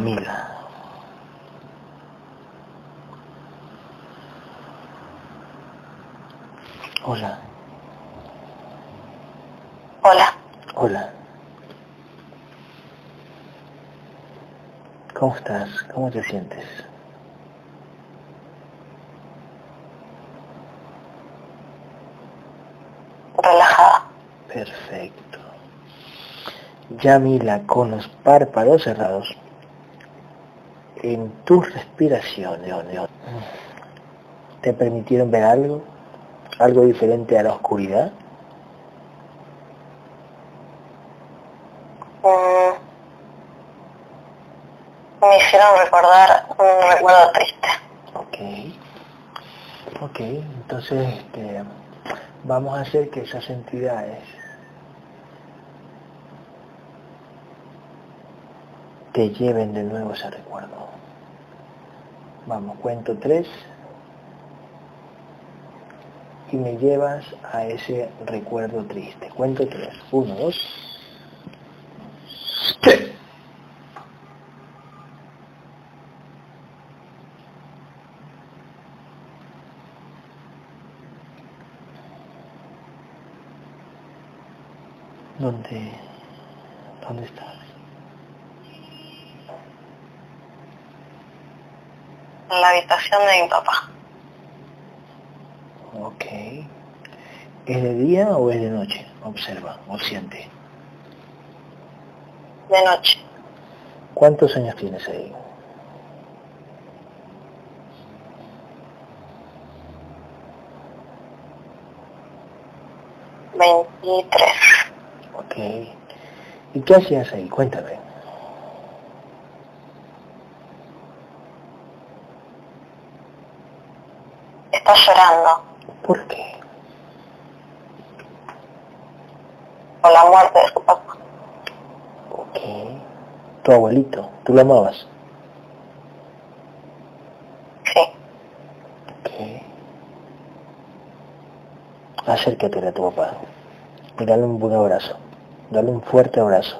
Yamila. Hola. Hola. Hola. ¿Cómo estás? ¿Cómo te sientes? Relajada. Perfecto. Yamila, con los párpados cerrados, en tu respiración, ¿te permitieron ver algo? ¿Algo diferente a la oscuridad? Mm. Me hicieron recordar un recuerdo triste. Ok. Ok, entonces este, vamos a hacer que esas entidades te lleven de nuevo ese recuerdo. Vamos, cuento tres y me llevas a ese recuerdo triste. Cuento tres. Uno, dos. tres. ¿Dónde, dónde estás? En la habitación de mi papá. Ok. ¿Es de día o es de noche? Observa o siente. De noche. ¿Cuántos años tienes ahí? Veintitrés. Ok. ¿Y qué hacías ahí? Cuéntame. Está llorando ¿Por qué? por la muerte de su papá. Ok. Tu abuelito, ¿tú lo amabas? Sí. Ok. Acércate a tu papá y dale un buen abrazo. Dale un fuerte abrazo.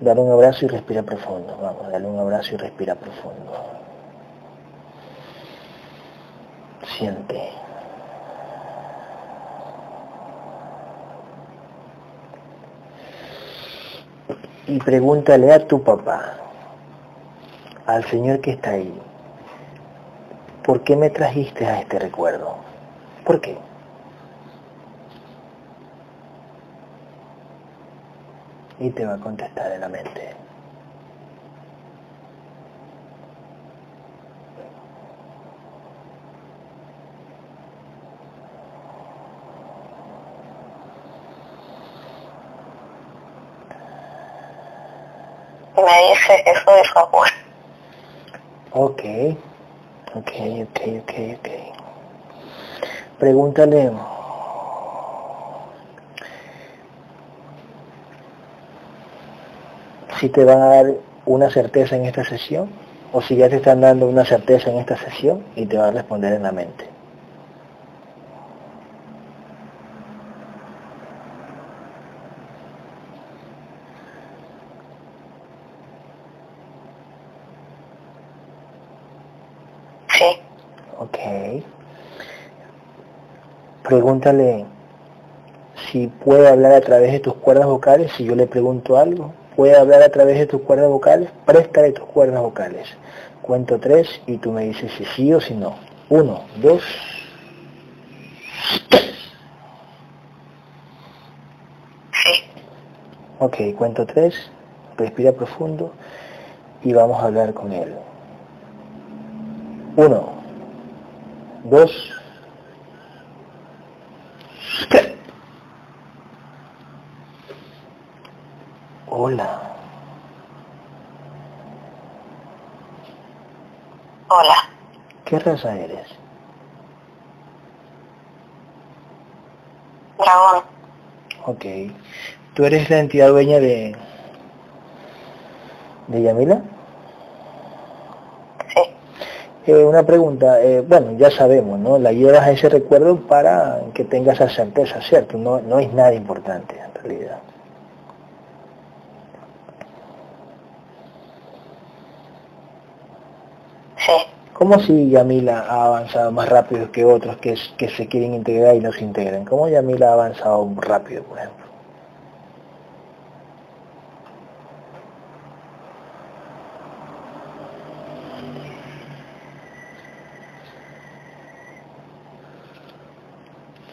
Dale un abrazo y respira profundo. Vamos, dale un abrazo y respira profundo. Y pregúntale a tu papá, al Señor que está ahí, ¿por qué me trajiste a este recuerdo? ¿Por qué? Y te va a contestar en la mente. Que soy su ok, ok, ok, ok. Pregúntale, si te van a dar una certeza en esta sesión o si ya te están dando una certeza en esta sesión y te va a responder en la mente. Sí. Ok. Pregúntale si puede hablar a través de tus cuerdas vocales, si yo le pregunto algo, puede hablar a través de tus cuerdas vocales, préstale tus cuerdas vocales. Cuento tres y tú me dices si sí o si no. Uno, dos, tres. Sí. Ok, cuento tres, respira profundo y vamos a hablar con él. Uno, dos. Hola, Hola. ¿qué raza eres? Dragón. Ok. ¿Tú eres la entidad dueña de... de Yamila? Eh, una pregunta, eh, bueno, ya sabemos, ¿no? La llevas a ese recuerdo para que tengas esa certeza, ¿cierto? No, no es nada importante en realidad. Sí. ¿Cómo si Yamila ha avanzado más rápido que otros que, que se quieren integrar y no se integran? ¿Cómo Yamila ha avanzado rápido, por ejemplo?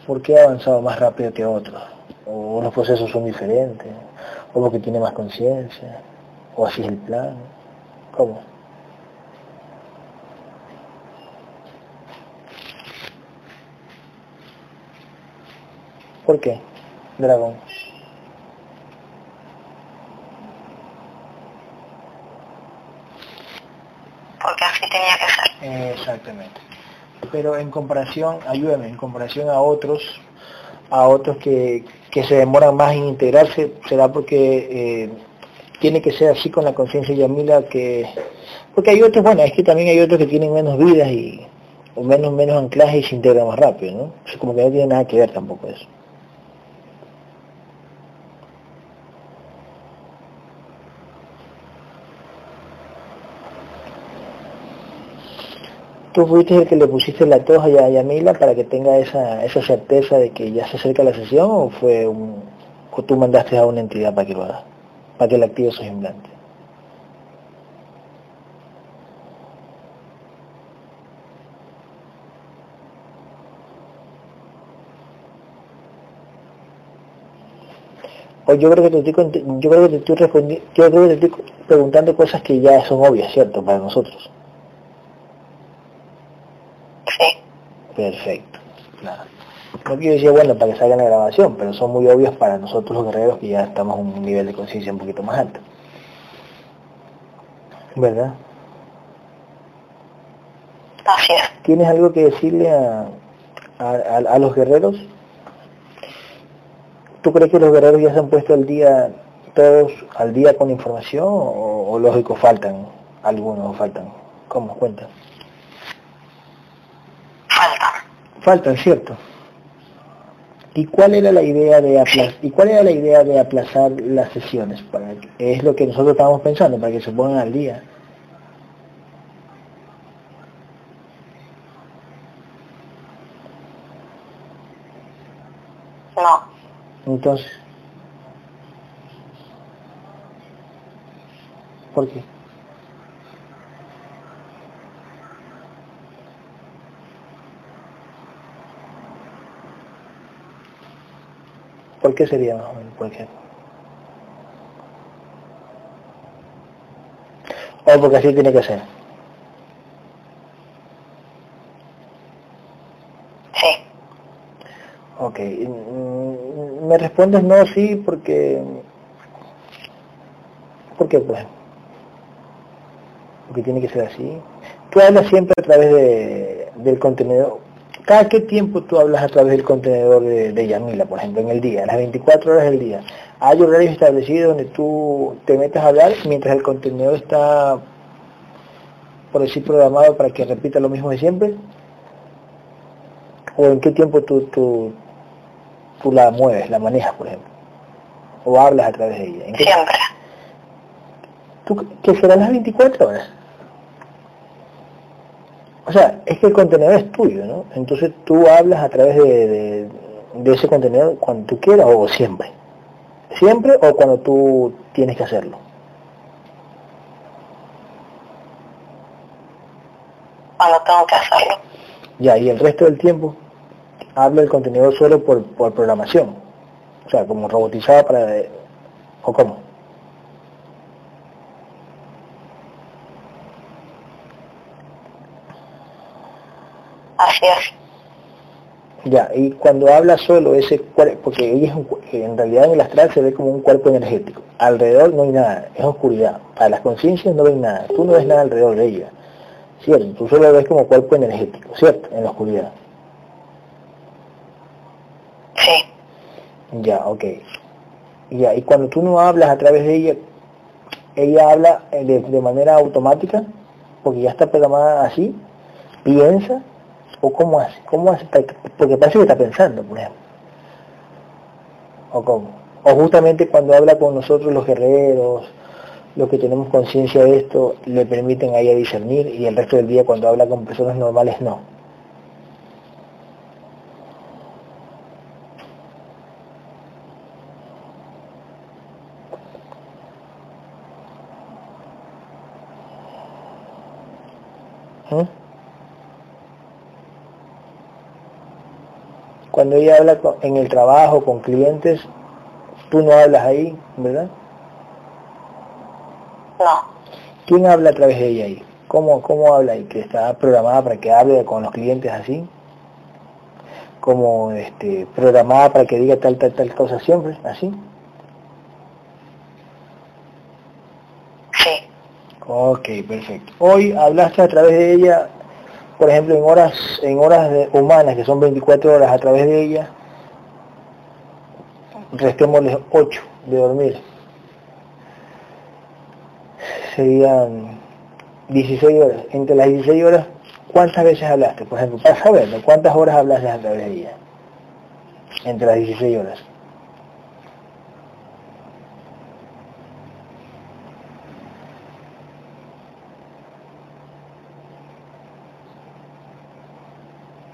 ¿Por qué ha avanzado más rápido que otros? ¿O los procesos son diferentes? ¿O porque tiene más conciencia? ¿O así es el plan? ¿Cómo? ¿Por qué, dragón? Porque así tenía que ser. Exactamente. Pero en comparación, ayúdame, en comparación a otros, a otros que, que se demoran más en integrarse, será porque eh, tiene que ser así con la conciencia Yamila que... Porque hay otros, bueno, es que también hay otros que tienen menos vidas y o menos menos anclaje y se integran más rápido, ¿no? O como que no tiene nada que ver tampoco eso. ¿Tú fuiste el que le pusiste la toja a Yamila para que tenga esa, esa certeza de que ya se acerca la sesión o fue un, o tú mandaste a una entidad para que lo haga, para que le active sus implantes? O yo creo que te estoy, yo creo que te estoy yo creo que te estoy preguntando cosas que ya son obvias, ¿cierto? Para nosotros. Sí. Perfecto. Nada. No quiero decir, bueno, para que salga la grabación, pero son muy obvios para nosotros los guerreros que ya estamos a un nivel de conciencia un poquito más alto. ¿Verdad? Así es. ¿Tienes algo que decirle a, a, a- a los guerreros? ¿Tú crees que los guerreros ya se han puesto al día, todos al día con información o, o lógico faltan algunos o faltan? ¿Cómo? Cuenta. Falta. Faltan, ¿cierto? ¿Y cuál era la idea de aplazar, ¿y cuál era la idea de aplazar las sesiones? Para que- es lo que nosotros estábamos pensando, para que se pongan al día. No. Entonces, ¿por qué? ¿Por qué sería más o menos? ¿Por qué? O porque así tiene que ser. Sí. Ok, mm, me respondes no, sí, porque... ¿Por qué pues? Porque tiene que ser así. Tú hablas siempre a través de, del contenedor. ¿Cada qué tiempo tú hablas a través del contenedor de, de Yamila, por ejemplo, en el día, las 24 horas del día? ¿Hay horarios establecidos donde tú te metes a hablar mientras el contenedor está, por decir, programado para que repita lo mismo de siempre? ¿O en qué tiempo tú, tú, tú la mueves, la manejas, por ejemplo? ¿O hablas a través de ella? ¿En qué- Siempre. ¿Tú, ¿Que serán las 24 horas? O sea, es que el contenedor es tuyo, ¿no? Entonces tú hablas a través de, de, de ese contenedor cuando tú quieras o siempre. Siempre o cuando tú tienes que hacerlo. Cuando tengo que hacerlo. Ya, y el resto del tiempo habla el contenedor solo por, por programación. O sea, como robotizado para... ¿O cómo? Así es. Ya, y cuando habla solo ese cuerpo, porque ella es un, en realidad en el astral se ve como un cuerpo energético. Alrededor no hay nada, es oscuridad. Para las conciencias no ven nada, tú no ves nada alrededor de ella. Cierto, tú solo ves como cuerpo energético, ¿cierto? En la oscuridad. Sí. Ya, ok. Ya, y cuando tú no hablas a través de ella, ella habla eh, de, de manera automática, porque ya está programada así, ¿Piensa? ¿O cómo hace? ¿Cómo hace? Porque parece que está pensando, por ejemplo. ¿O cómo? O justamente cuando habla con nosotros los guerreros, los que tenemos conciencia de esto, le permiten a ella discernir y el resto del día cuando habla con personas normales no. Cuando ella habla en el trabajo con clientes, tú no hablas ahí, ¿verdad? No. ¿Quién habla a través de ella ahí? ¿Cómo, cómo habla ahí? ¿Que está programada para que hable con los clientes así? ¿Como este, programada para que diga tal, tal, tal cosa siempre? ¿Así? Sí. Ok, perfecto. Hoy hablaste a través de ella por ejemplo, en horas, en horas humanas, que son 24 horas a través de ella, restémosle 8 de dormir. Serían 16 horas. Entre las 16 horas, ¿cuántas veces hablaste? Por ejemplo, para saberlo, ¿cuántas horas hablaste a través de ella? Entre las 16 horas.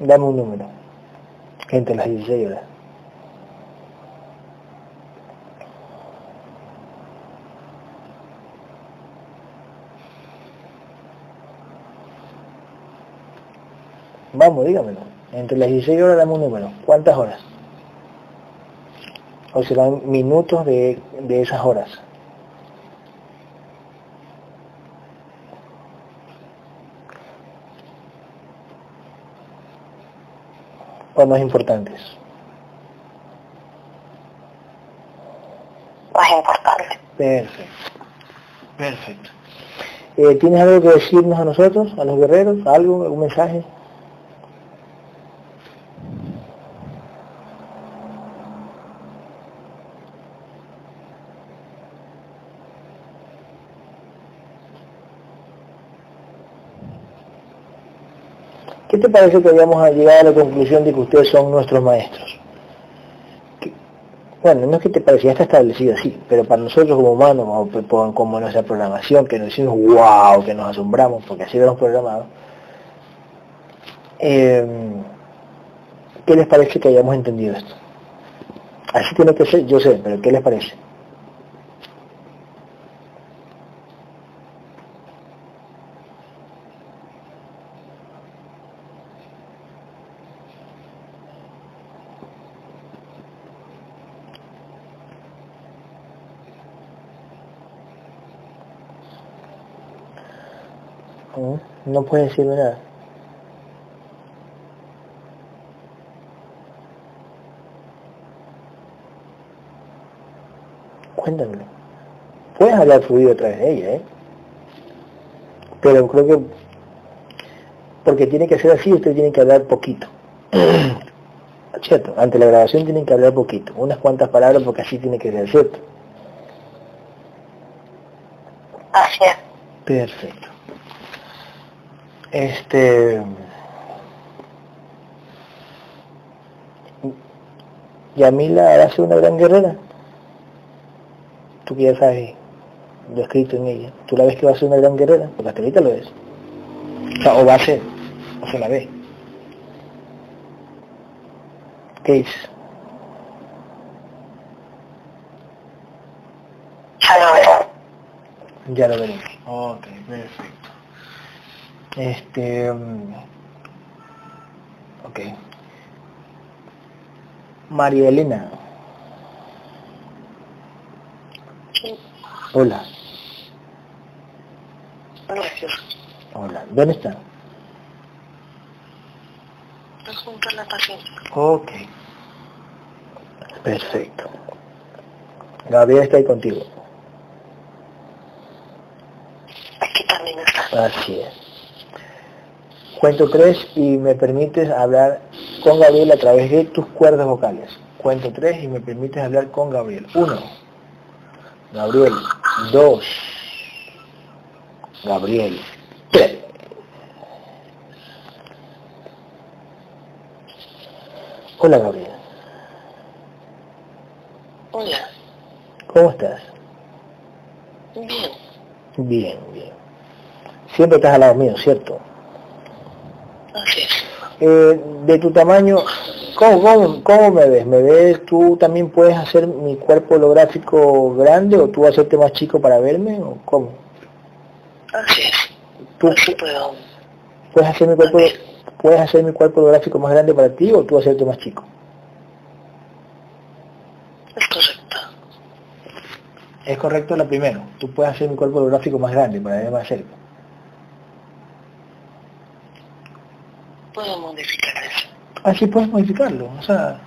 Dame un número. Entre las 16 horas. Vamos, dígamelo. Entre las 16 horas dame un número. ¿Cuántas horas? O serán minutos de, de esas horas. Más importantes? Más importantes. Perfecto. Perfecto. Eh, ¿Tienes algo que decirnos a nosotros, a los guerreros? ¿Algo, algún mensaje? Te parece que hayamos llegado a la conclusión de que ustedes son nuestros maestros? bueno, no es que te parecía, está establecido así, pero para nosotros como humanos, como, como nuestra programación, que nos decimos wow, que nos asombramos, porque así lo hemos programado, eh, ¿qué les parece que hayamos entendido esto? Así tiene que ser, yo sé, pero ¿qué les parece? No puede decirme nada. Cuéntamelo. Puedes hablar fluido a través de ella, ¿eh? Pero creo que porque tiene que ser así, usted tiene que hablar poquito. ¿Cierto? Ante la grabación tienen que hablar poquito, unas cuantas palabras porque así tiene que ser, ¿cierto? Así es. Perfecto. Este. Yamila ser una gran guerrera. Tú que ya sabes lo escrito en ella. Tú la ves que va a ser una gran guerrera, porque hasta ahorita lo es. O, sea, o va a ser, o se la ve. ¿Qué es? Ya lo veremos. Ya lo veremos. Ok, perfecto. Este, mm, ok. María Elena. Hola. Gracias. Hola. ¿Dónde? Está junto a la paciente. Ok. Perfecto. Gabriel está ahí contigo. Aquí también está. Así es. Cuento tres y me permites hablar con Gabriel a través de tus cuerdas vocales. Cuento tres y me permites hablar con Gabriel. Uno. Gabriel. Dos. Gabriel. Tres. Hola Gabriel. Hola. ¿Cómo estás? Bien. Bien, bien. Siempre estás al lado mío, ¿cierto? Eh, de tu tamaño, ¿cómo, cómo, cómo me ves? ¿Me ves? ¿Tú también puedes hacer mi cuerpo holográfico grande o tú hacerte más chico para verme o cómo? Así es. ¿Tú Así puedo. puedes hacer mi cuerpo, puedes hacer mi cuerpo holográfico más grande para ti o tú hacerte más chico? Es correcto. Es correcto la primera. Tú puedes hacer mi cuerpo holográfico más grande para verme más cerca. Puedo modificar eso. Así puedes modificarlo. O sea,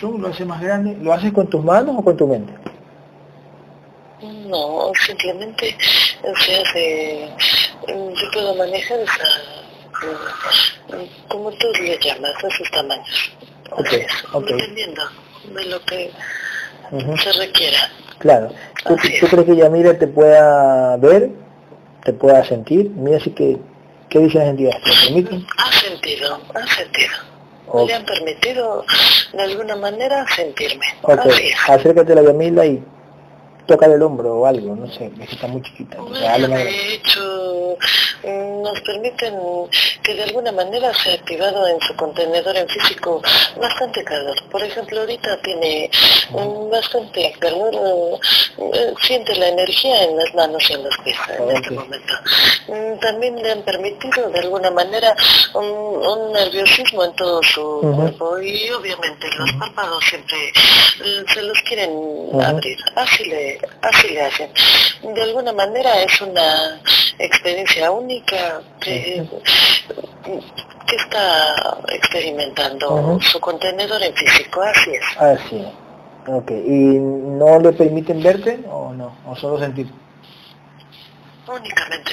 tú lo haces más grande. ¿Lo haces con tus manos o con tu mente? No, simplemente se hace, yo puedo manejar esa, como tú le llamas, esos tamaños. Ok, Así es, ok. Dependiendo de lo que se requiera. Claro. ¿Tú, tú es. crees que Yamira te pueda ver? ¿Te pueda sentir? Mira, así que, ¿qué dicen las entidades? ¿Te permiten? Ha sentido, ha sentido. Ok. Le han permitido de alguna manera sentirme. Ok, Así es. acércate a la Yamila y tócale el hombro o algo, no sé, que está muy chiquita. De hecho, mm, nos permiten que de alguna manera se ha activado en su contenedor en físico bastante calor. Por ejemplo, ahorita tiene mm, bastante calor, eh, siente la energía en las manos y en los pies en este momento. Mm, También le han permitido de alguna manera un, un nerviosismo en todo su cuerpo y obviamente los párpados siempre eh, se los quieren abrir. Así le, así le hacen. De alguna manera es una experiencia única que, que está experimentando su contenedor en físico, así es. Ah, sí. Ok, ¿y no le permiten verte o no? ¿O solo sentir? Únicamente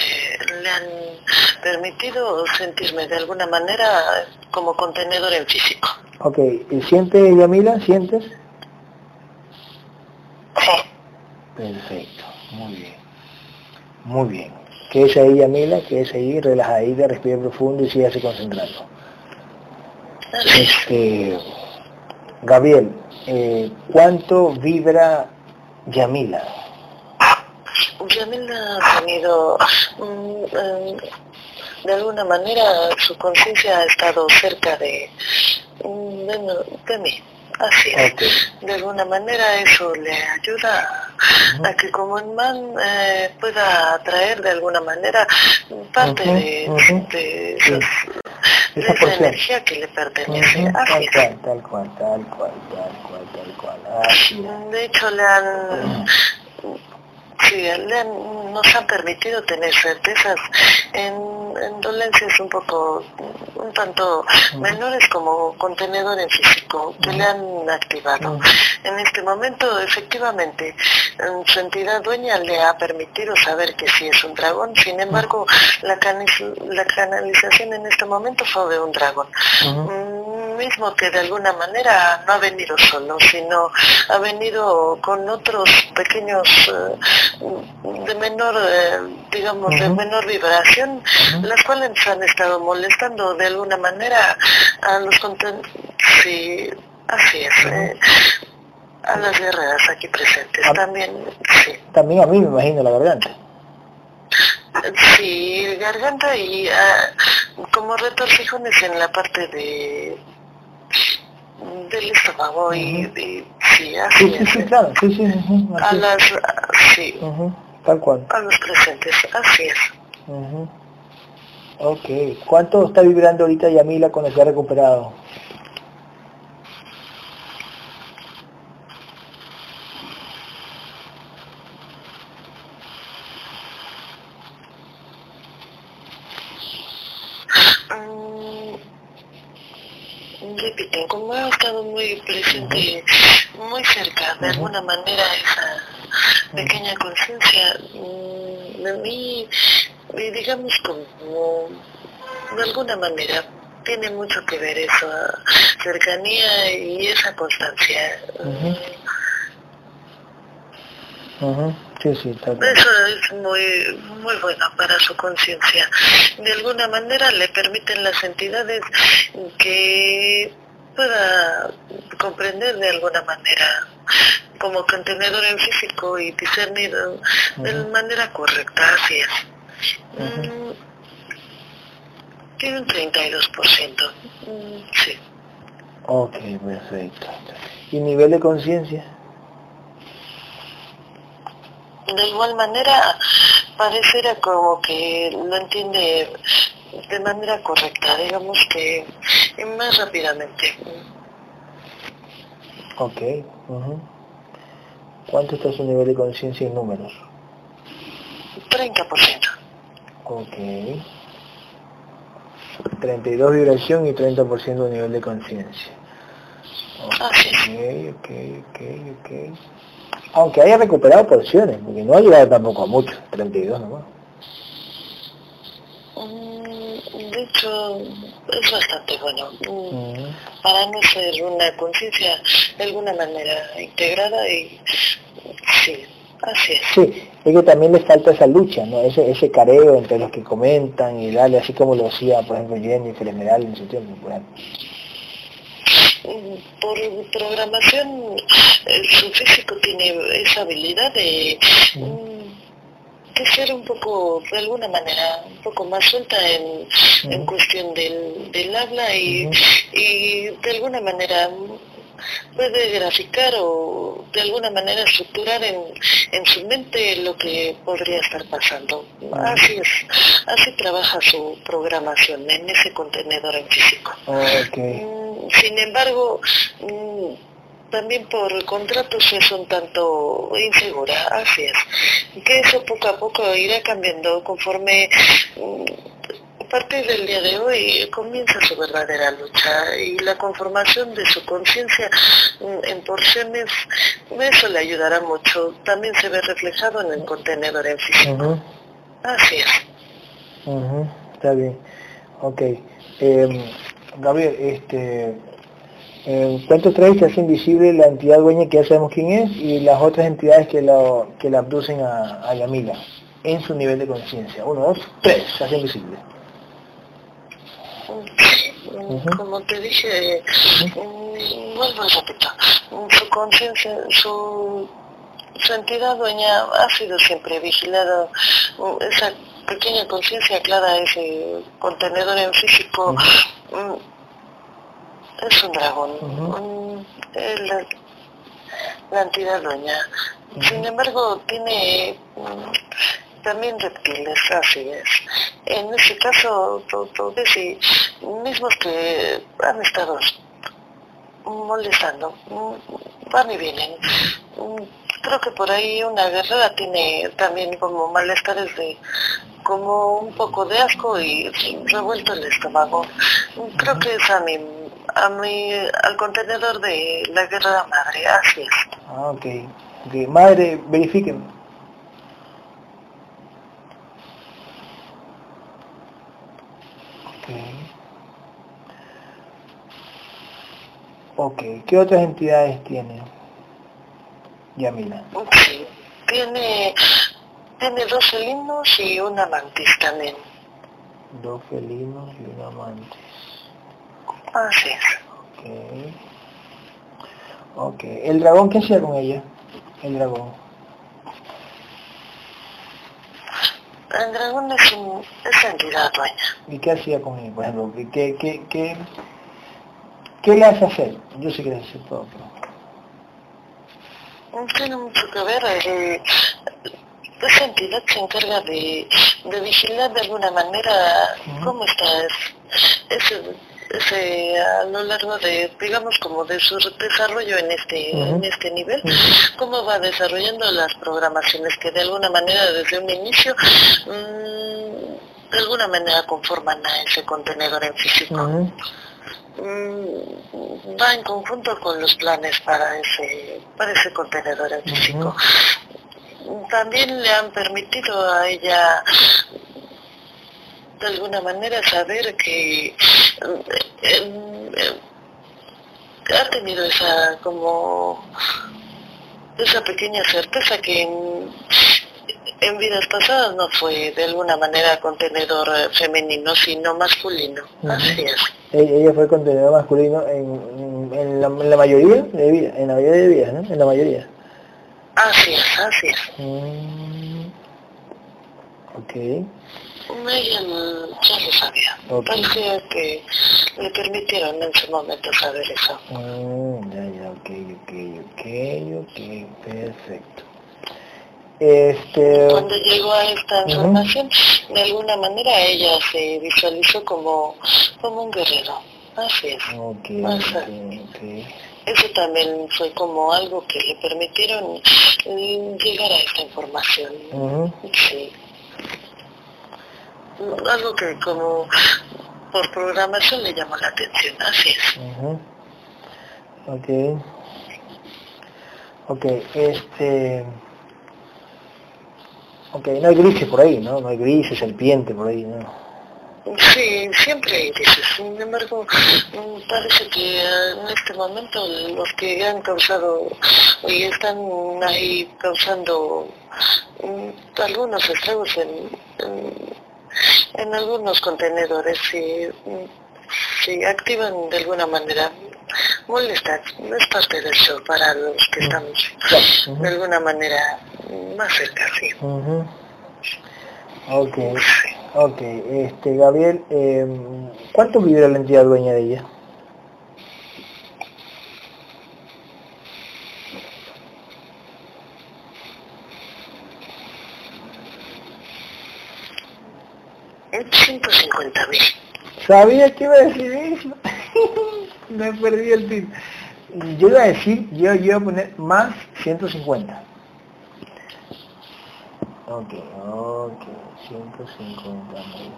le han permitido sentirme de alguna manera como contenedor en físico. Ok, ¿y siente Yamila? ¿Sientes? Sí. Perfecto, muy bien. Muy bien. Que es ahí Yamila, que es ahí relajadita, respira profundo y sígase concentrando. Este, Gabriel, eh, ¿cuánto vibra Yamila? Yamila ha tenido, mm, eh, de alguna manera, su conciencia ha estado cerca de, mm, de, de mí. Así es. De alguna manera eso le ayuda a que como imán eh, pueda atraer de alguna manera parte de, ujú. de, esos- de Esa energía que le pertenece. Así Tal es. cual, tal cual, tal cual, tal cual, tal cual. Así. De hecho, le han, sí, le han- nos han permitido tener certezas en, en dolencias un poco, un tanto menores como contenedor en físico, que le han activado. En este momento, efectivamente, en su entidad dueña le ha permitido saber que sí es un dragón, sin embargo, la, la canalización en este momento fue de un dragón. Mm, mismo que de alguna manera no ha venido solo, sino ha venido con otros pequeños eh, de menor, eh, digamos, de menor vibración, Las cuales han estado molestando de alguna manera a los conten sí, así es, eh, a las guerreras aquí presentes también, sí. También a mí me imagino la garganta. Sí, garganta y ah, como retorcijones en la parte de del estómago y, y sí, Sí, así sí, es. sí, claro, sí, sí, ujú, A así. las, sí, Tal cual. a los presentes, así es. Ujú. Ok, ¿cuánto está vibrando ahorita Yamila cuando se ha recuperado? Repiten, como ha estado muy presente, muy cerca, de alguna manera, esa pequeña conciencia mm, de mí, digamos como, de alguna manera, tiene mucho que ver eso, cercanía y esa constancia. Sí, sí. Eso es muy, muy bueno para su conciencia. De alguna manera le permiten las entidades que pueda comprender de alguna manera como contenedor en físico y discernido de manera correcta, así es. Mm, tiene un 32%. Mm, sí. Ok, perfecto. ¿Y nivel de conciencia? De igual manera, pareciera como que lo entiende de manera correcta, digamos que más rápidamente. Ok. ¿Cuánto está su nivel de conciencia en números? 30%. Ok. 32 vibración y 30% de nivel de conciencia. Ok, ok, ok, ok. Aunque haya recuperado porciones, porque no ha llegado tampoco a mucho, 32 nomás. Mm, de hecho, es bastante bueno. Mm. Para no ser una conciencia de alguna manera integrada y sí, así es. Sí, es que también le falta esa lucha, ¿no? Ese, ese careo entre los que comentan y darle, así como lo hacía, por ejemplo, Jennifer Esmeralda en su tiempo, por ejemplo por programación su físico tiene esa habilidad de, mm, ser un poco, de alguna manera, un poco más suelta en, cuestión del, del habla y, y de alguna manera puede graficar o de alguna manera estructurar en, en su mente lo que podría estar pasando. Así es, así trabaja su programación en ese contenedor en físico. Mm, sin embargo, mm, también por contratos es un tanto insegura, así es. Que eso poco a poco irá cambiando conforme mm, a partir del día de hoy comienza su verdadera lucha y la conformación de su conciencia mm, en porciones, eso le ayudará mucho. También se ve reflejado en el contenedor en físico. Así es. Está bien. Ok. Em, Gabriel, este, eh, ¿cuántos traes que hace invisible la entidad dueña que ya sabemos quién es y las otras entidades que, lo, que la abducen a, a Yamila en su nivel de conciencia? Uno, dos, tres, se hace invisible. Como te dije, vuelvo a repetir, su conciencia, su, su entidad dueña ha sido siempre vigilada, esa pequeña conciencia clara, ese contenedor en físico, mm, es un dragón, la, entidad dueña. Sin embargo, tiene mm, también reptiles, así es. En ese caso, todos mismos que han estado molestando, van y vienen. Creo que por ahí una guerrera tiene también como malestares de como un poco de asco y revuelto el estómago. Creo que es a mi, a mi, al contenedor de la guerra madre, así es. Ah, ok. okay. Madre, verifiquen. Ok, ¿qué otras entidades tiene Yamila? Tiene, tiene dos felinos y una mantis también. Dos felinos y una mantis. Así es. Ok. Ok, ¿el dragón qué hacía con ella? El dragón. El dragón es, un, es entidad dueña. ¿Y qué hacía con ella, por ejemplo? ¿Qué, qué, qué, ¿Qué le hace hacer? Yo sé que le hace todo, pero... Tiene mucho que ver. Eh, esa entidad se encarga de, de vigilar de alguna manera cómo está ese, ese, a lo largo de, digamos, como de su desarrollo en este, en este nivel, cómo va desarrollando las programaciones que de alguna manera desde un inicio mm, de alguna manera conforman a ese contenedor en físico. Mm, va en conjunto con los planes para ese, para ese contenedor en físico. También le han permitido a ella de alguna manera saber que eh, ha tenido esa como esa pequeña certeza que en vidas pasadas no fue de alguna manera contenedor eh, femenino, sino masculino. Así es. E-, ella fue contenedor masculino en, en, la, mayoría de vidas, en la mayoría de vidas, ¿no? En la mayoría. Así es, así es. Mm. Ok. Ella ya lo sabía. Okay. Parecía que le permitieron en su momento saber eso. Mm, ya, ya, ok, ok, ok, ok, perfecto. Este... Cuando llegó a esta información, de alguna manera ella se visualizó como, como un guerrero. Así es. Okay, okay, Eso también fue como algo que le permitieron llegar a esta información. Sí. Algo que como por programación le llamó la atención, así es. Ok. Ok, este... No hay grises por ahí, ¿no? No hay grises, serpiente por ahí, ¿no? Sí, siempre hay grises. Sin embargo, mm, parece que en este momento los que han causado y están ahí causando mm, algunos estragos en, en, algunos contenedores y se activan de alguna manera molestan, no es parte del show para los que estamos de alguna manera más cerca, sí. Ok, ok. Este, Gabriel, eh, ¿cuánto vive la entidad dueña de ella? cincuenta mil. Sabía que iba a decir eso. Me perdí el tip. Yo iba a decir, yo, iba a poner más 150. Ok, ok, 150 mil.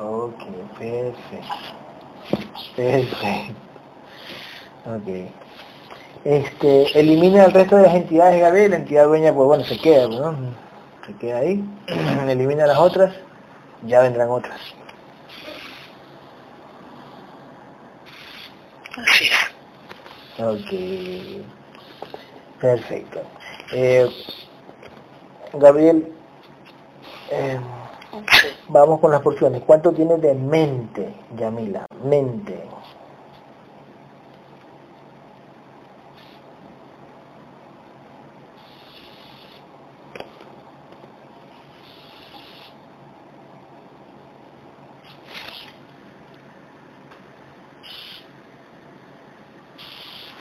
Ok, perfecto. Perfecto. Ok. Este, elimina el resto de las entidades, Gabriel, la entidad dueña, pues bueno, se queda, ¿no? Se queda ahí. elimina las otras, ya vendrán otras. Así Ok. Perfecto. Eh, Gabriel, eh, vamos con las porciones. ¿Cuánto tiene de mente, Yamila? Mente.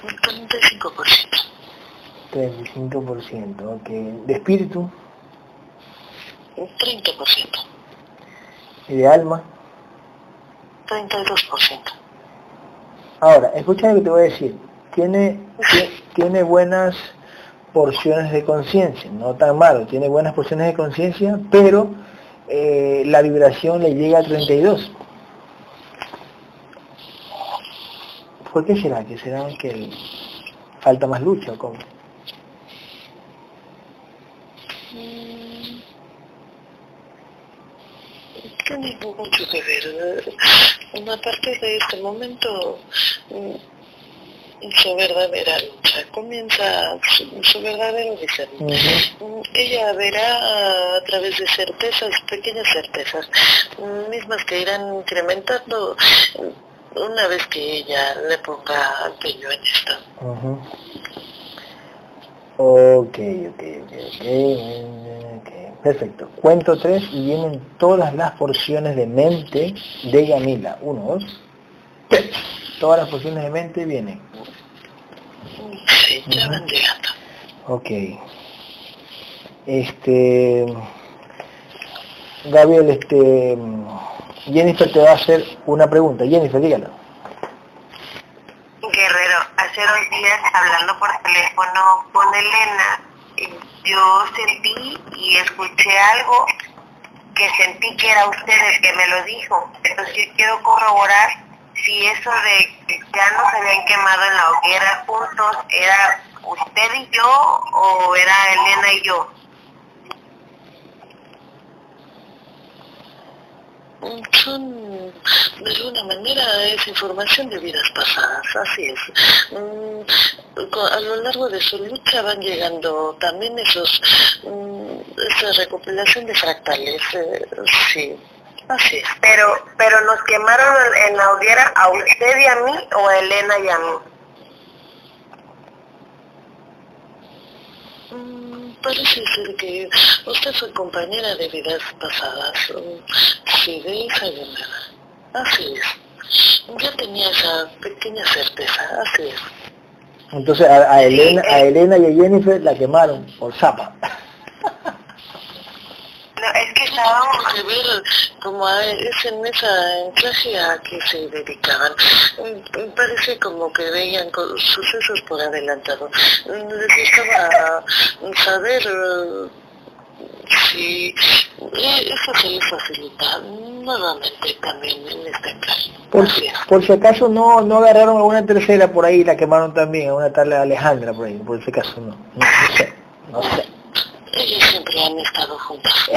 Un 35%. 35%, ok. ¿De espíritu? Un 30%. ¿Y de alma? 32%. Ahora, escucha lo que te voy a decir. Tiene, tiene buenas porciones de conciencia, no tan malo, tiene buenas porciones de conciencia, pero eh, la vibración le llega a 32. ¿Por qué será? ¿Que será que falta más lucha o cómo? Tiene mucho que ver. A partir de este momento, mm, su verdadera lucha, comienza su, verdadero discernimiento. Ella verá a través de certezas, pequeñas certezas, mismas que irán incrementando una vez que ella le ponga empeño en esto. Ok, ok, ok, ok. Perfecto. Cuento tres y vienen todas las porciones de mente de Yamila. Uno, dos, tres. Todas las porciones de mente vienen. Sí. Ok. Este... Gabriel, este... Jennifer te va a hacer una pregunta. Jennifer, dígalo. Guerrero, hace dos días hablando por teléfono con Elena, yo sentí y escuché algo que sentí que era usted el que me lo dijo. Entonces yo quiero corroborar si eso de que ya nos habían quemado en la hoguera juntos era usted y yo o era Elena y yo. son de alguna manera es información de vidas pasadas, así es. Mm, a lo largo de su lucha van llegando también esos, mm, esa recopilación de fractales, eh, sí, así es. Pero, pero nos quemaron en la hoguera a usted y a mí o a Elena y a mí. Mm, Parece ser que usted fue compañera de vidas pasadas. Sí, de hija de nada. Así es. Ya tenía esa pequeña certeza, así es. Entonces a, a Elena, a Elena y a Jennifer la quemaron por zapa. No, es que estábamos que ver como a, es en esa en clase a que se dedicaban. Mm, Parece como que veían sucesos por adelantado. Mm, Les gustaba saber si eh, eso se les facilita nuevamente también en este caso. Por, es. por si acaso no, no agarraron a una tercera por ahí y la quemaron también, a una tal Alejandra por ahí, por si acaso no. No, no sé, no sé. Ellos siempre han estado juntos.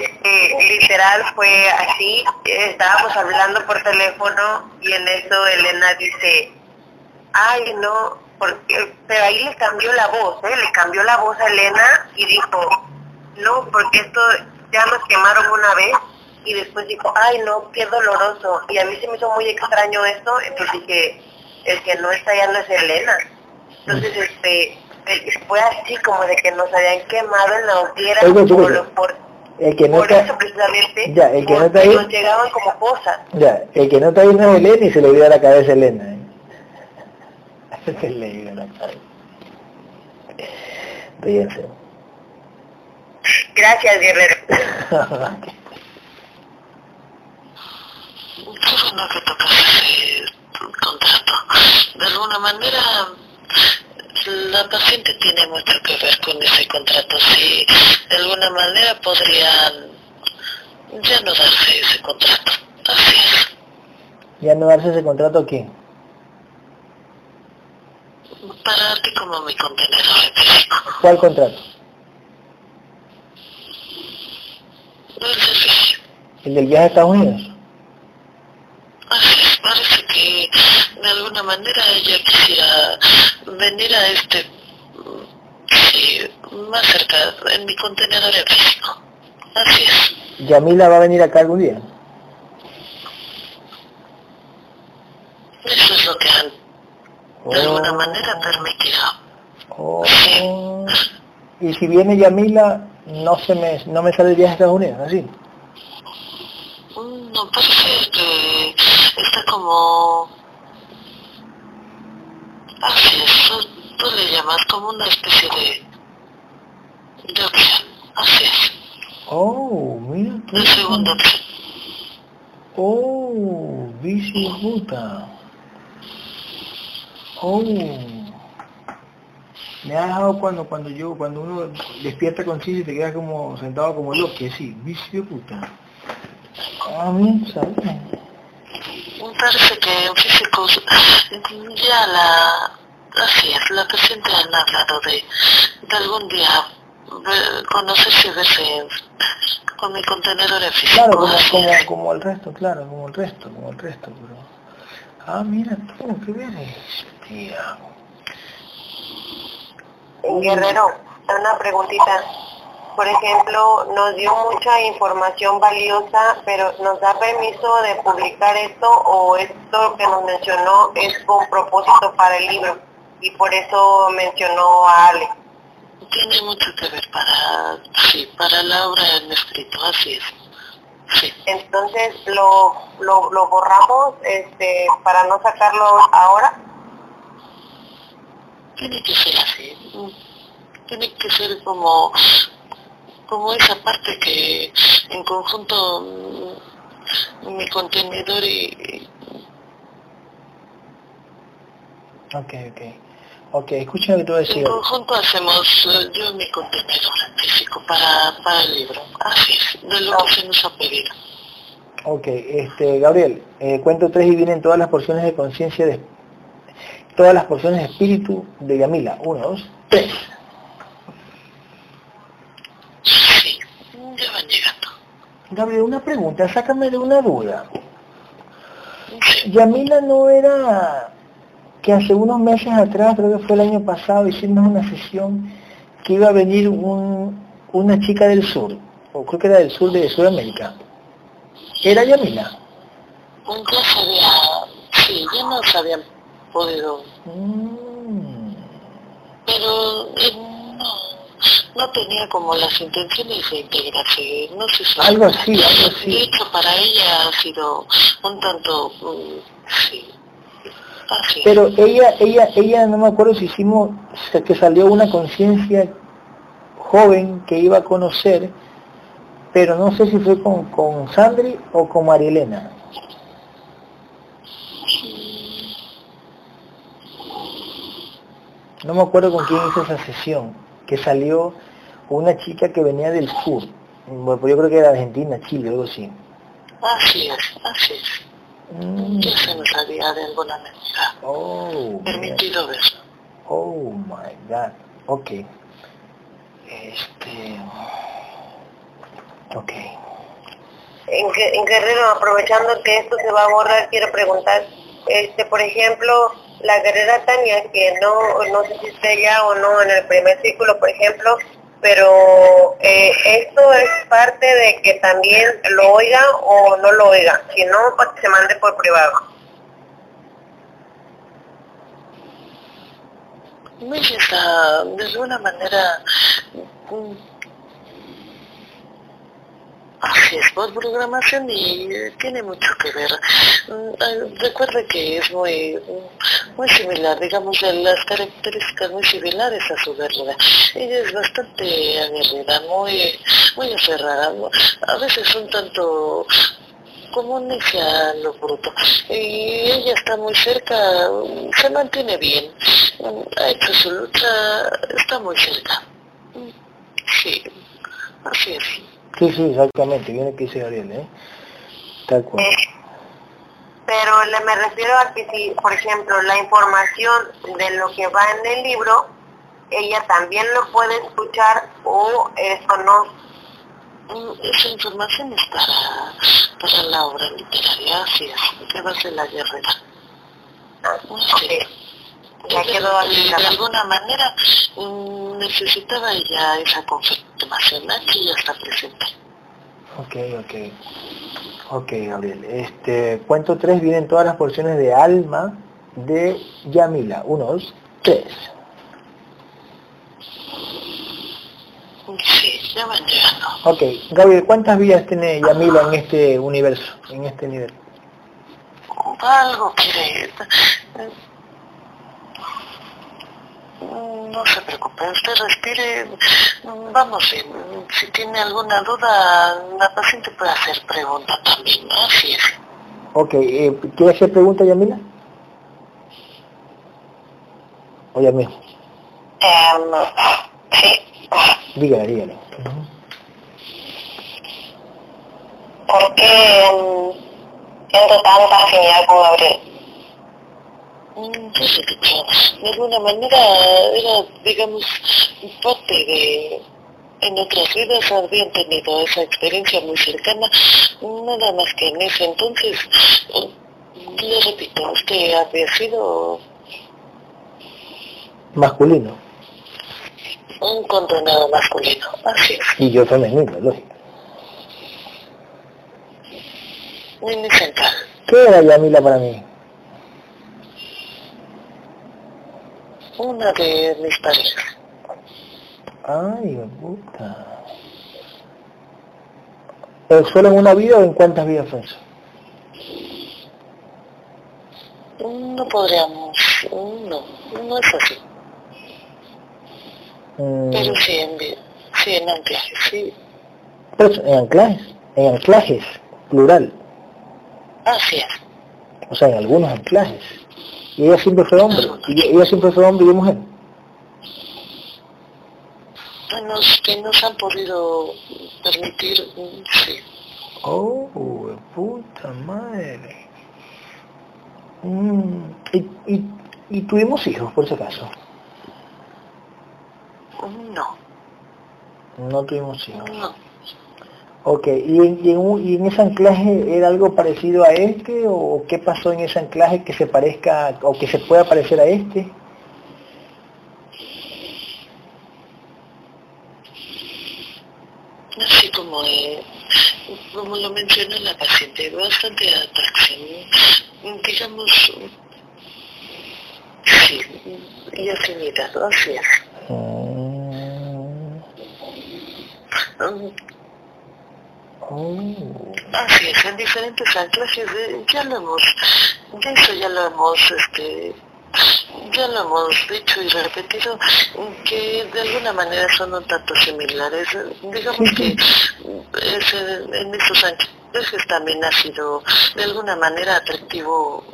Este, literal fue así, estábamos hablando por teléfono y en eso Elena dice, ay no, porque, pero ahí le cambió la voz, ¿eh? le cambió la voz a Elena y dijo, no, porque esto ya nos quemaron una vez y después dijo, ay no, qué doloroso. Y a mí se me hizo muy extraño esto, entonces dije, el que no está ya no es Elena. Entonces, este, fue así como de que nos habían quemado en la hoguera por, por, El que no por está, eso precisamente, Ya, el que no está ahí- nos llegaban como cosas. ya, el que no está ahí no es Elena y se le olvida la cabeza a Elena. ¿eh? Gracias, Guerrero. Qué bueno que tocas ese contrato. De alguna manera, la paciente tiene mucho que ver con ese contrato. Si de alguna manera podrían ya no darse ese contrato. Así es. ya no darse ese contrato aquí. Para ti como mi contenedor. ¿Cuál contrato? El servicio. ¿El del viaje a Estados Unidos? Así es. Parece que de alguna manera ella quisiera venir a este... Sí, más cerca, en mi contenedor en físico. Así es. Yamila va a venir acá algún día. Eso es lo que han de alguna Oh. manera permitido. Oh. Y si viene Yamila, no se me, no me sale el viaje a Estados Unidos, así. Mm, No parece que está como... Así es, tú, tú le llamas como una especie de... de opción. Así es, Oh, mira de segunda opción. Oh, bici puta. Oh. Me ha dejado cuando cuando yo cuando uno despierta conciencia y te quedas como sentado como loco, sí, bici de puta. Ah, mira, ¿sabes? Parece que en físicos ya la... Así es, la paciente han hablado de, de algún día ve- conocerse y verse con mi contenedor en físico. Claro, como, como, como el resto, claro, como el resto, como el resto, pero... Ah, mira tú, qué bestia. Guerrero, una preguntita. Por ejemplo, nos dio mucha información valiosa, pero ¿nos da permiso de publicar esto o esto que nos mencionó es con propósito para el libro? Y por eso mencionó a Ale. Tiene mucho que ver para, sí, para la obra en escrito, así es. Sí, Entonces, ¿lo, lo, lo borramos este, para no sacarlo ahora? Tiene que ser así. Tiene que ser como, como esa parte que en conjunto mm, mi contenedor y, Ok, ok. Ok, escucha lo que a decir. en conjunto hacemos eh, yo mi contenedor físico para, para el libro. Así es, de lo que se nos ha pedido. Ok, este, Gabriel, eh, cuento tres y vienen todas las porciones de conciencia de... Todas las porciones de espíritu de Yamila. Uno, dos, tres. Sí, ya van llegando. Gabriel, una pregunta, sácame de una duda. Yamila no era que hace unos meses atrás, creo que fue el año pasado, hicimos una sesión que iba a venir un, una chica del sur, o creo que era del sur de Sudamérica. ¿Era Yamila? Ya sabía, sí, ya no se habían podido. Mm. Pero eh, no, no tenía como las intenciones de integrarse, no sé si... Algo así, algo De así. hecho, para ella ha sido un tanto... mm, sí. Así. Pero ella, ella, ella, no me acuerdo si hicimos, que salió una conciencia joven que iba a conocer, pero no sé si fue con, con Sandri o con Marielena. No me acuerdo con quién hizo esa sesión, que salió una chica que venía del sur, bueno, pues yo creo que era Argentina, Chile, algo así. Así es, así es. Mm, Ya se nos había de alguna manera Oh, permitido ver. oh my god, ok. Este, ok. En, en Guerrero, aprovechando que esto se va a borrar, quiero preguntar, este, por ejemplo, la guerrera Tania, que no, no sé si esté ya o no en el primer círculo, por ejemplo, pero eh, esto es parte de que también lo oiga o no lo oiga, si no, pues se mande por privado. Está de alguna manera así es por programación y eh, tiene mucho que ver. Mm, Recuerde que es muy mm, muy similar, digamos, las características muy similares a su guerrera. Ella es bastante aguerrida, muy muy aferrada, a veces un tanto como necia lo bruto. Y ella está muy cerca, mm, se mantiene bien, ha hecho su lucha, está muy cerca. Sí, así es. Sí, sí, exactamente, viene que dice Gabriel, ¿eh? Tal cual. Eh, pero le me refiero a que si, por ejemplo, la información de lo que va en el libro, ella también lo puede escuchar o eso no. Mm, Esa información es para, para la obra literaria, así es, que va a ser la guerrera. Ah, Sí. Ya aquí de alguna manera mm, necesitaba ella esa confirmación, aquí ya está presente. Ok, ok. Ok, Gabriel. Este, cuento tres, vienen todas las porciones de alma de Yamila. Uno, dos, tres. Sí, ya van llegando. Ok, Gabriel, ¿cuántas vidas tiene Yamila en este universo, en este nivel? Algo. Mm, No se preocupe, usted respire. Mm, Vamos, si tiene alguna duda, la paciente puede hacer pregunta también, ¿no? Así es. Ok, eh, ¿quiere hacer pregunta Yamila? O Yamil, Em, sí, dígale, dígale. Ujú. ¿por qué em, siento tanta afinidad con Gabriel? De alguna manera era, digamos, parte de... En otras vidas habían tenido esa experiencia muy cercana, nada más que en ese entonces, le repito, usted había sido Masculino. un condenado masculino, así es, Y yo femenino, lógico. mini central. ¿Qué era Yamila para mí? Una de mis parejas. Ay, puta. ¿Eh, ¿Solo en una vida o en cuántas vidas fue eso? No podríamos, no, no es así. Mm, Pero sí en, sí en anclaje, sí. pero en anclajes, en anclajes, plural. Así es. O sea, en algunos anclajes. Y ella siempre fue hombre. Y ella siempre fue hombre y mujer. Nos, que nos han podido permitir, sí. Oh, puta madre. Mm, y, y, y tuvimos hijos, por si acaso. No, No tuvimos hijos. no. Ok, ¿Y en, y, en, ¿y en ese anclaje era algo parecido a este o qué pasó en ese anclaje que se parezca o que se pueda parecer a este? Así como, eh, como lo mencionó la paciente, bastante atracción, digamos, sí, y afinidad, así es. Mm. Oh. Así es, en diferentes anclajes, eh, ya lo hemos, ya eso ya lo hemos, este, ya lo hemos dicho y repetido, que de alguna manera son un tanto similares. Digamos que ese, en esos anclajes también ha sido de alguna manera atractivo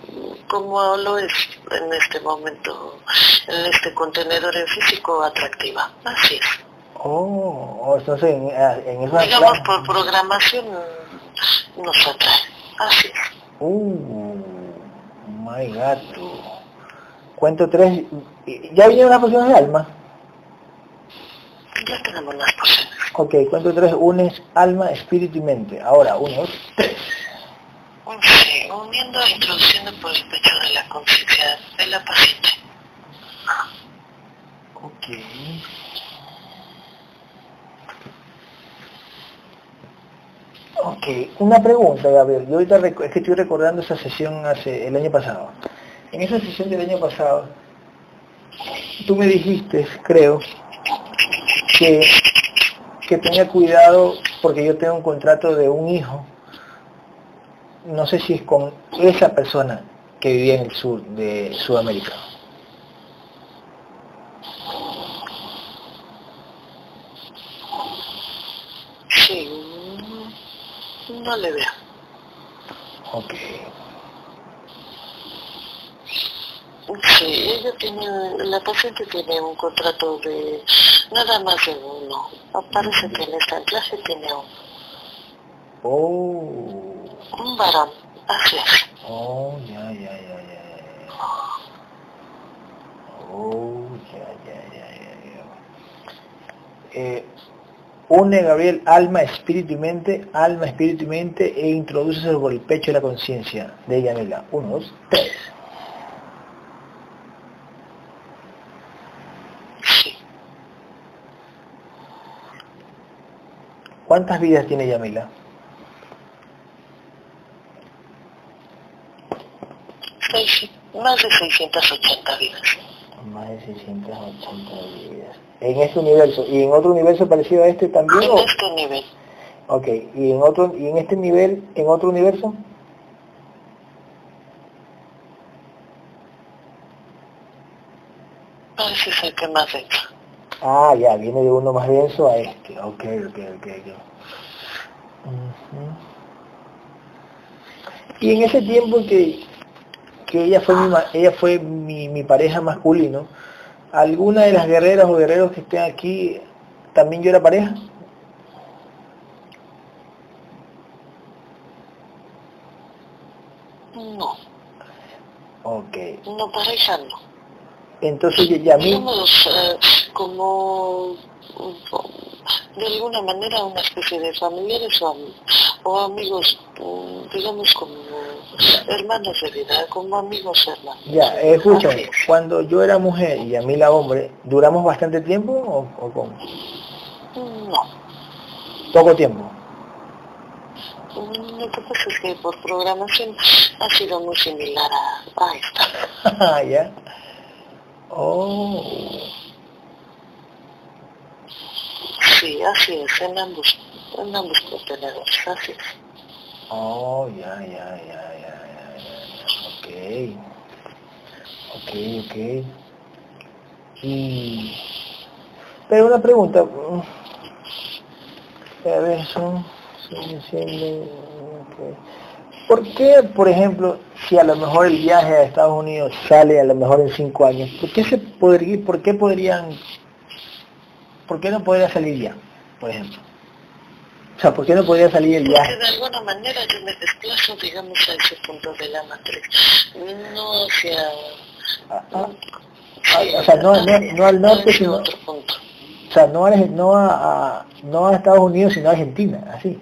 como lo es en este momento, en este contenedor en físico atractiva. Así es. Oh, entonces en, en esa Digamos por programación nos atrae. Así es. Uh, my gato. Cuento tres. ¿Ya vinieron las pociones de alma? Ya tenemos las pociones. Ok, cuento tres. Unes alma, espíritu y mente. Ahora, uno, dos, tres. Sí, uniendo e introduciendo por el pecho de la conciencia de la paciente. Ok. Ok, una pregunta, Gabriel. Yo ahorita es que estoy recordando esa sesión hace el año pasado. En esa sesión del año pasado, tú me dijiste, creo, que, que tenía cuidado porque yo tengo un contrato de un hijo. No sé si es con esa persona que vivía en el sur de Sudamérica. Sí, no le veo. Ok. Sí, ella tiene, la paciente tiene un contrato de nada más de uno. Parece que en este anclaje tiene un, Oh. un varón. Así es. Oh, ya, ya, ya, ya. Oh, ya, ya, ya, ya, ya. Eh, une, Gabriel, alma, espíritu y mente, alma, espíritu y mente, e introduce por el pecho de la conciencia de Yamila. Uno, dos, tres. Sí. ¿Cuántas vidas tiene Yamila? Seis- más de 680 vidas. Más de 680 vidas. En este universo. ¿Y en otro universo parecido a este también? En o- este nivel. Ok, ¿y en otro, y en este nivel, en otro universo? Parece ser que más denso. Ah, ya, viene de uno más denso a este. Ok, ok, ok, ok. Ujú. Y en ese tiempo que, que ella fue mi, ella fue mi, mi pareja masculino, ¿alguna de las guerreras o guerreros que estén aquí también yo era pareja? No, Ok. no pareja no. Entonces ya, mí, Somos eh, como mm, de alguna manera una especie de familiares o, o amigos, mm, digamos como hermanos de vida, como amigos hermanos. ya, escucha, Así es. cuando yo era mujer y a mí la hombre, ¿duramos bastante tiempo o, o cómo? No. Poco tiempo. Mm, Lo que pasa es que por programación ha sido muy similar a, a esta. ya. Oh. Sí, así es, en ambos, en ambos contenedores, así es. Oh, ya, ya, ya, ya, ya, ya. Ok. Ok, ok. Y... Pero una pregunta. A ver. ¿Por qué, por ejemplo, si a lo mejor el viaje a Estados Unidos sale a lo mejor en cinco años, ¿por qué se podría, por qué podrían, por qué no podría salir ya, por ejemplo? sea, ¿por qué no podía salir el viaje? De alguna manera yo me desplazo, digamos, a ese punto de la matriz. No hacia... Ah, ah, Ajá. Ah, sí, o sea, no, no, no al norte, sino... Otro punto. O sea, no, a, no, a, no a Estados Unidos, sino a Argentina, así.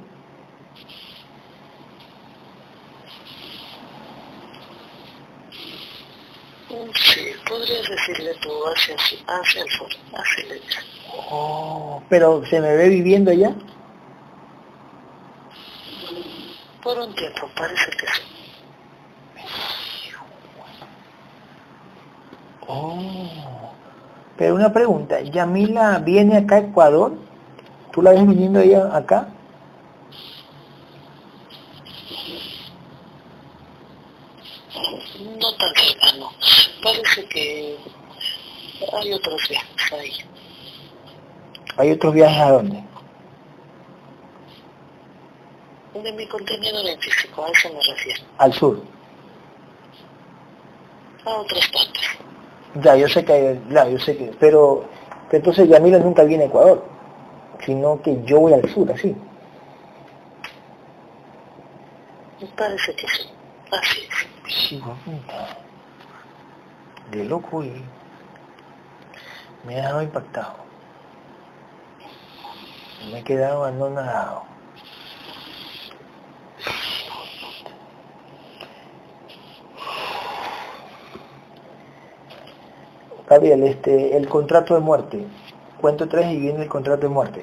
Mm, sí, podrías decirle tú hacia, hacia el sur, hacia el. Oh, pero ¿se me ve viviendo allá? Por un tiempo, parece que sí. Oh, pero una pregunta, ¿Yamila viene acá a Ecuador? ¿Tú la ves viniendo ella acá? No tan cercano. Parece que hay otros viajes ahí. ¿Hay otros viajes a dónde? De mi contenedor en físico, a eso me refiero. Al sur. A otras partes. Ya, yo sé que hay, claro, yo sé que, pero, pero entonces Yamila nunca viene a Ecuador, sino que yo voy al sur, así. Me parece que sí, así es. Sí. De loco y me ha dejado impactado. Me he quedado abandonado. Gabriel, este, el contrato de muerte. Cuento tres y viene el contrato de muerte.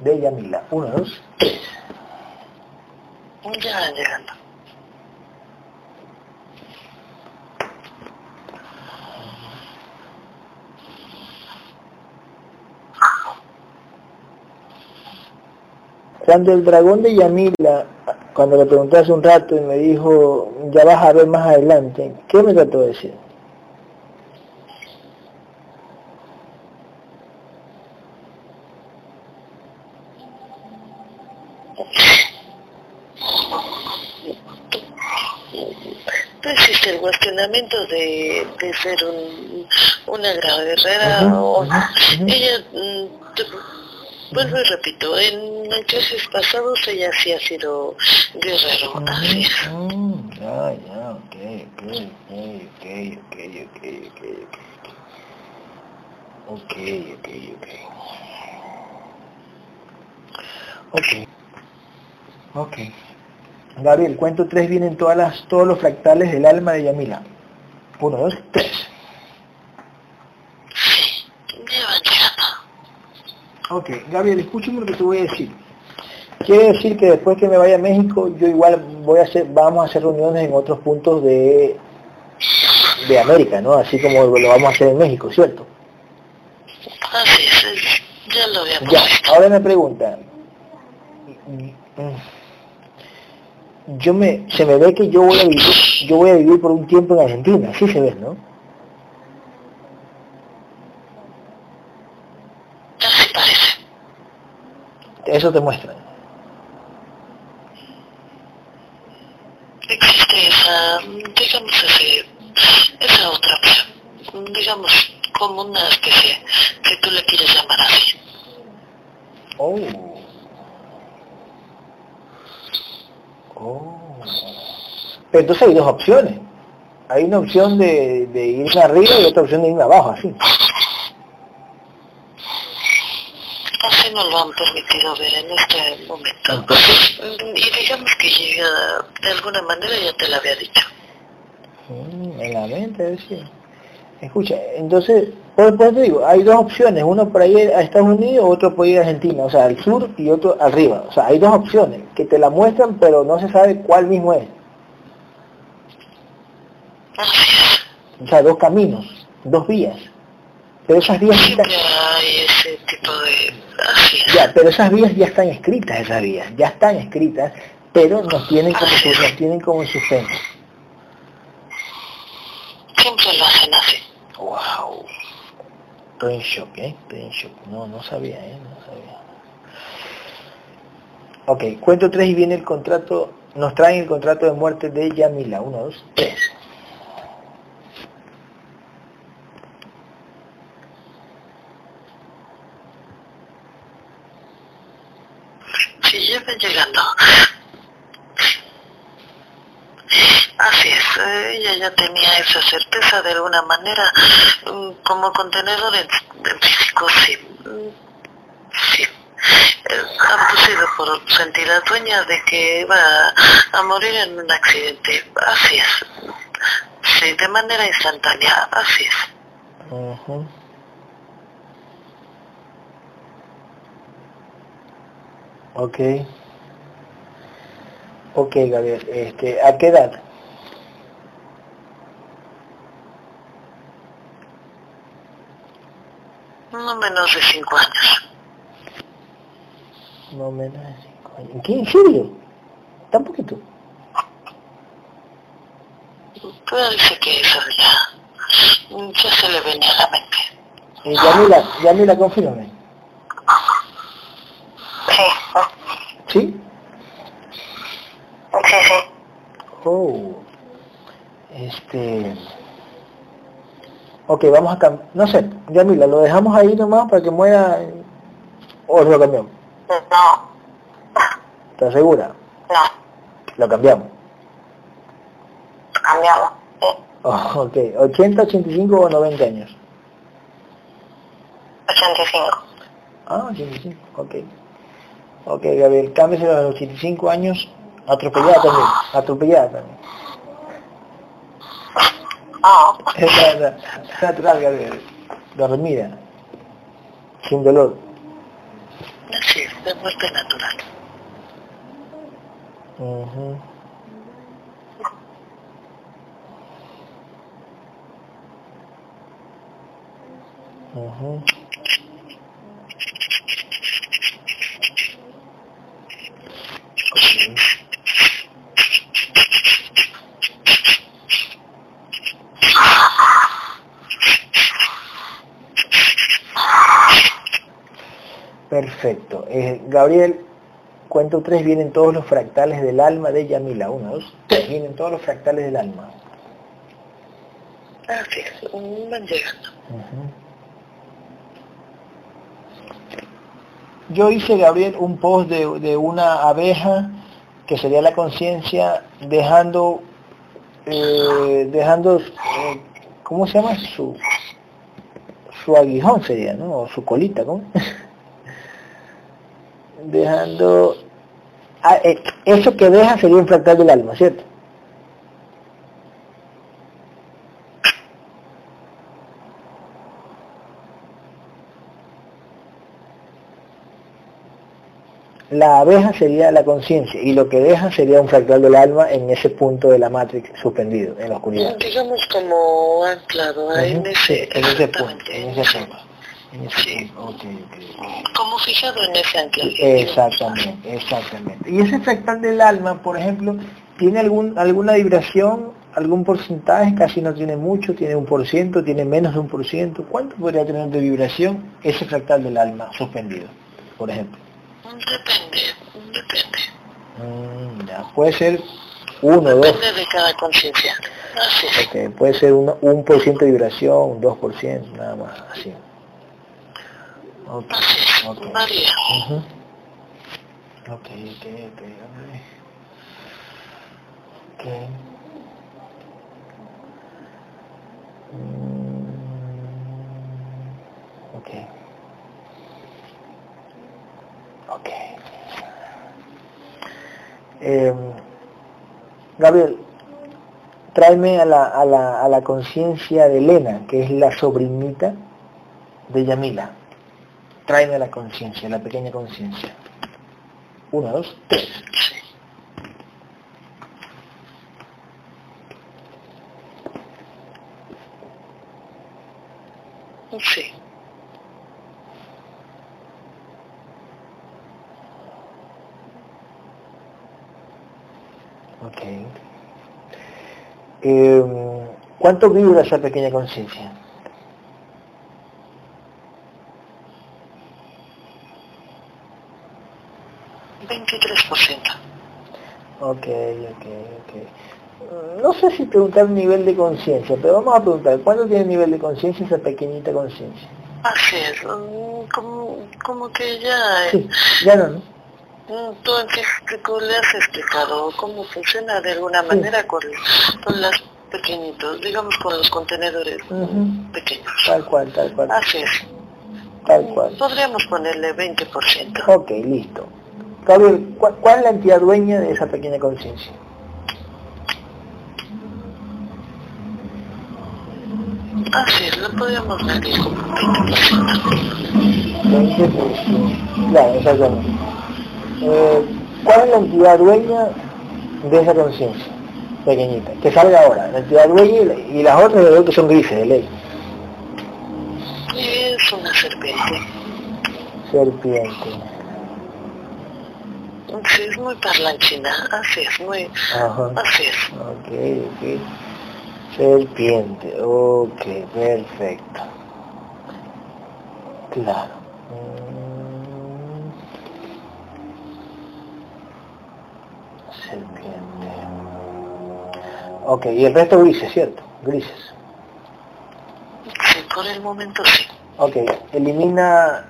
De Yamila. Uno, dos, tres. Ya van llegando. Cuando el dragón de Yamila, cuando le pregunté hace un rato y me dijo, ya vas a ver más adelante, ¿qué me trató de decir? fundamentos de, de ser un, una gran guerrera. Uh -huh, o, uh -huh. Ella, mm, vuelvo y repito, en clases pasados ella sí ha sido guerrero, uh -huh. así es. Ya, ya, ok, ok, ok, ok, ok, ok, ok. Ok, ok, ok. Ok. Ok. Gabriel, cuento tres vienen todas las, todos los fractales del alma de Yamila. Uno, dos, tres. ya van llegando Ok, Gabriel, escúchame lo que te voy a decir. Quiere decir que después que me vaya a México, yo igual voy a hacer, vamos a hacer reuniones en otros puntos de, de América, ¿no? Así como lo vamos a hacer en México, ¿cierto? así es, es- ya lo habíamos Ya, ahora me pregunta. Yo me, se me ve que yo voy a vivir, yo voy a vivir por un tiempo en Argentina, sí se ve, ¿no? así parece Eso te muestra. existe esa digamos ese, esa otra opción digamos como una especie que tú le quieres llamar así Oh. Oh. Pero entonces hay dos opciones. Hay una opción de, de irme arriba y otra opción de irme abajo, así. Así nos lo han permitido ver en este momento. Entonces, Y digamos que llega, de alguna manera ya te lo había dicho. mm, en la mente, decía. Escucha, entonces, por, por eso te digo, hay dos opciones, uno por ahí a Estados Unidos, otro por ir a Argentina, o sea, al sur y otro arriba. O sea, hay dos opciones que te la muestran, pero no se sabe cuál mismo es. O sea, dos caminos, dos vías. Pero esas vías están, Siempre hay ese tipo de... Ya, pero esas vías ya están escritas, esas vías, ya están escritas, pero nos tienen como, nos tienen como en suspenso. Siempre lo hacen así. Estoy en shock, ¿eh? Estoy en shock. No, no sabía, ¿eh? No sabía. Ok, cuento tres y viene el contrato. Nos traen el contrato de muerte de Yamila. Uno, dos, tres. Sí, ya van llegando. Así es, eh, tenía esa certeza de alguna manera, mm, como contenedor en, físico, sí. Sí. Han sido por sentir la dueña de que iba a morir en un accidente. Así es. Sí, de manera instantánea, así es. Ujú. Ok. Ok, Gabriel. Este, ¿A qué edad? No menos de cinco años. No menos de cinco años. ¿En qué? ¿En serio? ¿Tan poquito? Pero dice que eso ya, ya se le venía a la mente. Eh, Yamila, Yamila, confírmame. Sí, ¿Sí? sí, sí. Oh. Este... Ok, vamos a cambiar. No sé, Yamila, ¿lo dejamos ahí nomás para que muera o lo cambiamos? No, ¿Estás segura? no, Lo cambiamos. cambiamos. Sí, Oh, ok, 80, 85 o 90 años. 85. Ah, 85, ok. Ok, Gabriel, cámbiese a los 85 años, atropellada también, atropellada también. Oh, Es nat- nat- natural, Gabriel, dormida, sin dolor. Es, de muerte natural. Ujú. Ujú. Perfecto. Eh, Gabriel, cuento tres, vienen todos los fractales del alma de Yamila. Uno, dos, tres, vienen todos los fractales del alma. Así es, mm, van llegando. Yo hice, Gabriel, un post de, de una abeja que sería la conciencia dejando, eh, dejando, eh, ¿cómo se llama? Su, su aguijón sería, ¿no? O su colita, ¿cómo? Dejando, ah, eh, eso que deja sería un fractal del alma, ¿cierto? La abeja sería la conciencia y lo que deja sería un fractal del alma en ese punto de la matrix suspendido, en la oscuridad. Digamos como anclado en ese, en ese punto, en ese- punto. Sí. como fijado en ese anclaje. Exactamente, exactamente. Y ese fractal del alma, por ejemplo, ¿tiene algún, alguna vibración, algún porcentaje? Casi no tiene mucho, tiene un por ciento, tiene menos de un por ciento. ¿Cuánto podría tener de vibración ese fractal del alma suspendido, por ejemplo? Depende, depende. Mm, ya, puede ser uno, dos, Depende de cada conciencia. Así es. ok, puede ser uno- un por ciento de vibración, un dos por ciento, nada más, así. Ok, ok. Varía. Ujú. Ok, ok, ok, ok. Mm, Ok. Ok. Eh, Gabriel, tráeme a la, a la, a la conciencia de Elena, que es la sobrinita de Yamila. Tráeme la conciencia, la pequeña conciencia. Uno, dos, tres. Sí. Sí. Ok. Eh, ¿Cuánto vibra esa pequeña conciencia? Veintitrés por ciento. Ok, ok, ok. No sé si preguntar nivel de conciencia, pero vamos a preguntar, ¿cuánto tiene nivel de conciencia esa pequeñita conciencia? Así es. Como, como que ya... eh, Sí, ya no, ¿no? mm, Tú en físico le has explicado cómo funciona de alguna manera con, con los pequeñitos, digamos con los contenedores pequeños. Tal cual, tal cual, Así es. tal cual. Podríamos ponerle 20%. Ok, listo. Gabriel, ¿cu- ¿cuál es la entidad dueña de esa pequeña conciencia? Así es, lo podríamos ver como 20%. 20%. Claro, exactamente. Eh, ¿Cuál es la entidad dueña de esa conciencia pequeñita? Que salga ahora, la entidad dueña y, las otras de que son grises de ley. Es una serpiente. Serpiente. Sí, es muy parlanchina, así es, muy... Ajá. Así es. Ok, ok. Serpiente, ok, perfecto. Claro. Mm. Serpiente. Ok, y el resto grises, ¿cierto? Grises. Sí, por el momento sí. Ok, elimina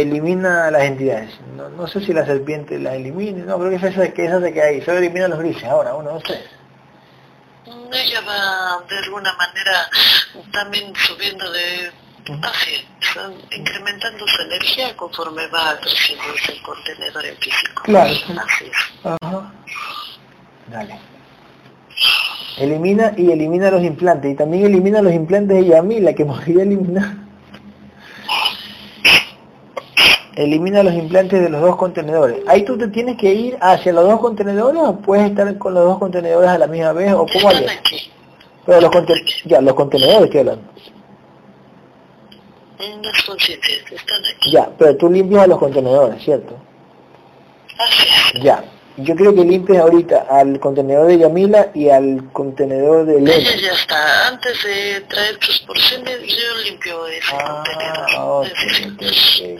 elimina las entidades. No, no sé si la serpiente la elimine, no, creo que es esa, que esa se queda ahí. Solo elimina los grises ahora, uno, dos, tres. Ella va de alguna manera también subiendo de así, incrementando su energía conforme va creciendo ese contenedor en físico. Claro. Así es. Ajá. Dale. Elimina y elimina los implantes. Y también elimina los implantes de Yamila, que podría eliminar elimina los implantes de los dos contenedores. Ahí tú te tienes que ir hacia los dos contenedores o puedes estar con los dos contenedores a la misma vez o cómo hay. Pero los ya, los contenedores que hablan. Los conscientes están aquí. Ya, pero tú limpias a los contenedores, ¿cierto? Así Ya. Yo creo que limpies ahorita al contenedor de Yamila y al contenedor de Lena. Ella ya está. Antes de traer tus porciones, yo limpio ese ah, contenedor.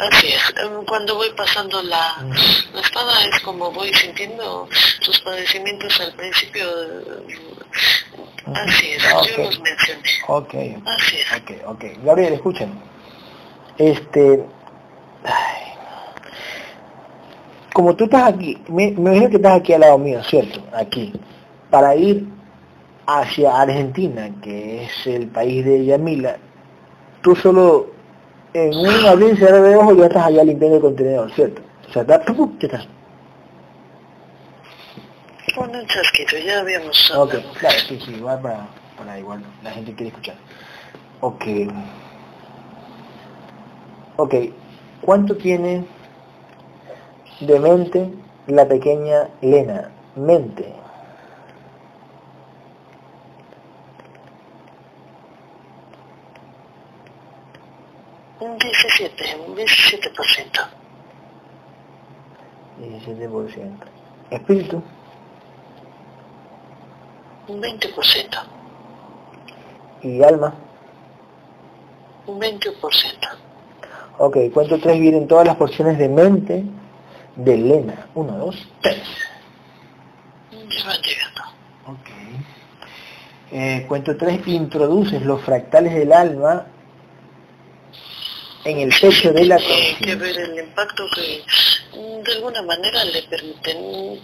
Así es. Em, cuando voy pasando la, la, espada es como voy sintiendo sus padecimientos al principio. Así es, yo los mencioné. Ok. Así es. Ok, ok. Gabriel, escuchen. Este... Ay como tú estás aquí, me, me imagino que estás aquí al lado mío, ¿cierto? Aquí, para ir hacia Argentina, que es el país de Yamila, tú solo en un abrir y cerrar de ojos ya estás allá limpiando el contenedor, ¿cierto? O sea, ¿qué estás? Con un chasquito, ya habíamos Ok, claro, sí, sí, igual para, para igual, la gente quiere escuchar. Ok. Ok, ¿cuánto tiene de mente la pequeña Lena, mente. Un 17, un 17%. 17%. Espíritu. Un 20%. ¿Y alma? Un 20%. Ok, ¿cuánto tres vienen todas las porciones de mente de Elena. Uno, dos, tres. Ok. Eh, cuento tres, introduces los fractales del alma en el pecho de la conciencia. que ver el impacto que de alguna manera le permiten.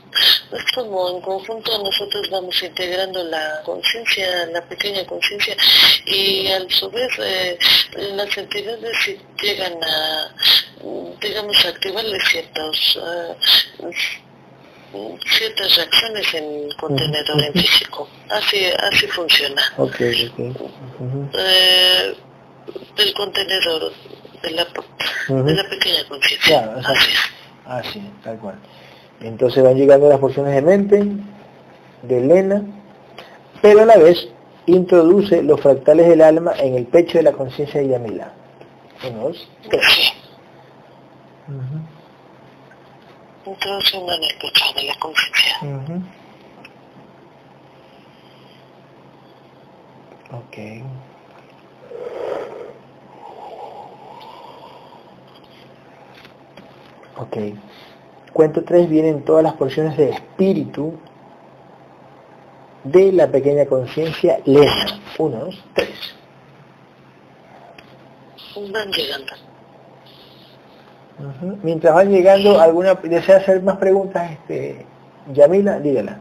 Es como en conjunto nosotros vamos integrando la conciencia, la pequeña conciencia, y a su vez eh, las entidades llegan a, digamos, activarle ciertos... Uh, ciertas reacciones en contenedor en físico. Así, así funciona. Okay, okay. eh, el contenedor de la, de la pequeña conciencia. Claro, así Así, tal cual. Entonces van llegando las porciones de mente, de Elena, pero a la vez introduce los fractales del alma en el pecho de la conciencia de Yamila. Uno, dos, tres. Introduce una en el pecho de la conciencia. Ok. Ok. Cuento 3 vienen todas las porciones de espíritu de la pequeña conciencia lenta. 1, 2, 3. Van llegando. Mientras van llegando, ¿alguna desea hacer más preguntas? Este, Yamila, dígala.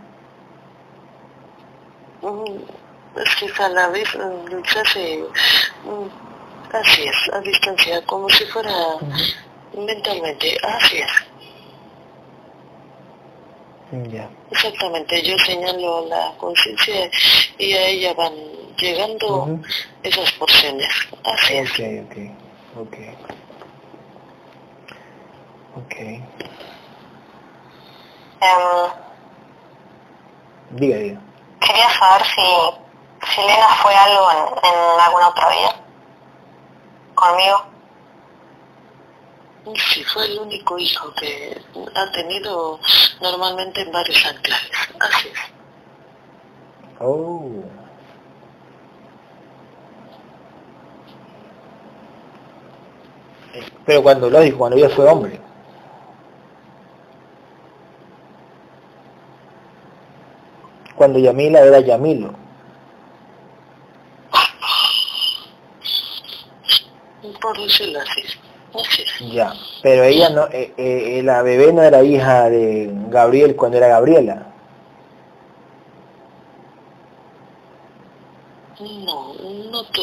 Es que a la vez se hace, así es, a distancia, como si fuera mentalmente, así es. Ya. Exactamente, yo señalo la conciencia y a ella van llegando esas porciones. Así ok, ok, ok. Ok. Em, diga, diga. Quería saber si, si Elena fue algo en, en alguna otra vida. Conmigo. Sí, fue el único hijo que ha tenido normalmente en varios anclajes. Así es. Oh. Pero cuando, lógico, cuando ella fue hombre. Cuando Yamila era Yamilo. Por decirlo así. Ya, pero ella no, eh, eh, la bebé no era hija de Gabriel cuando era Gabriela. No, no, tu,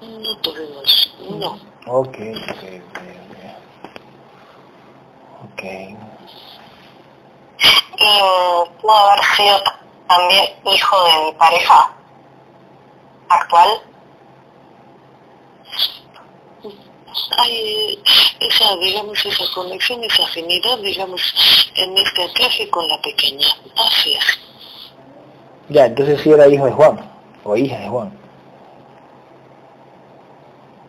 no tuvimos, no. Ok, ok, ok, ok. Ok. Y pudo haber sido también hijo de mi pareja actual. Hay esa, digamos, esa conexión, esa afinidad, digamos, en este anclaje con la pequeña. Así es. Ya, entonces sí era hijo de Juan, o hija de Juan.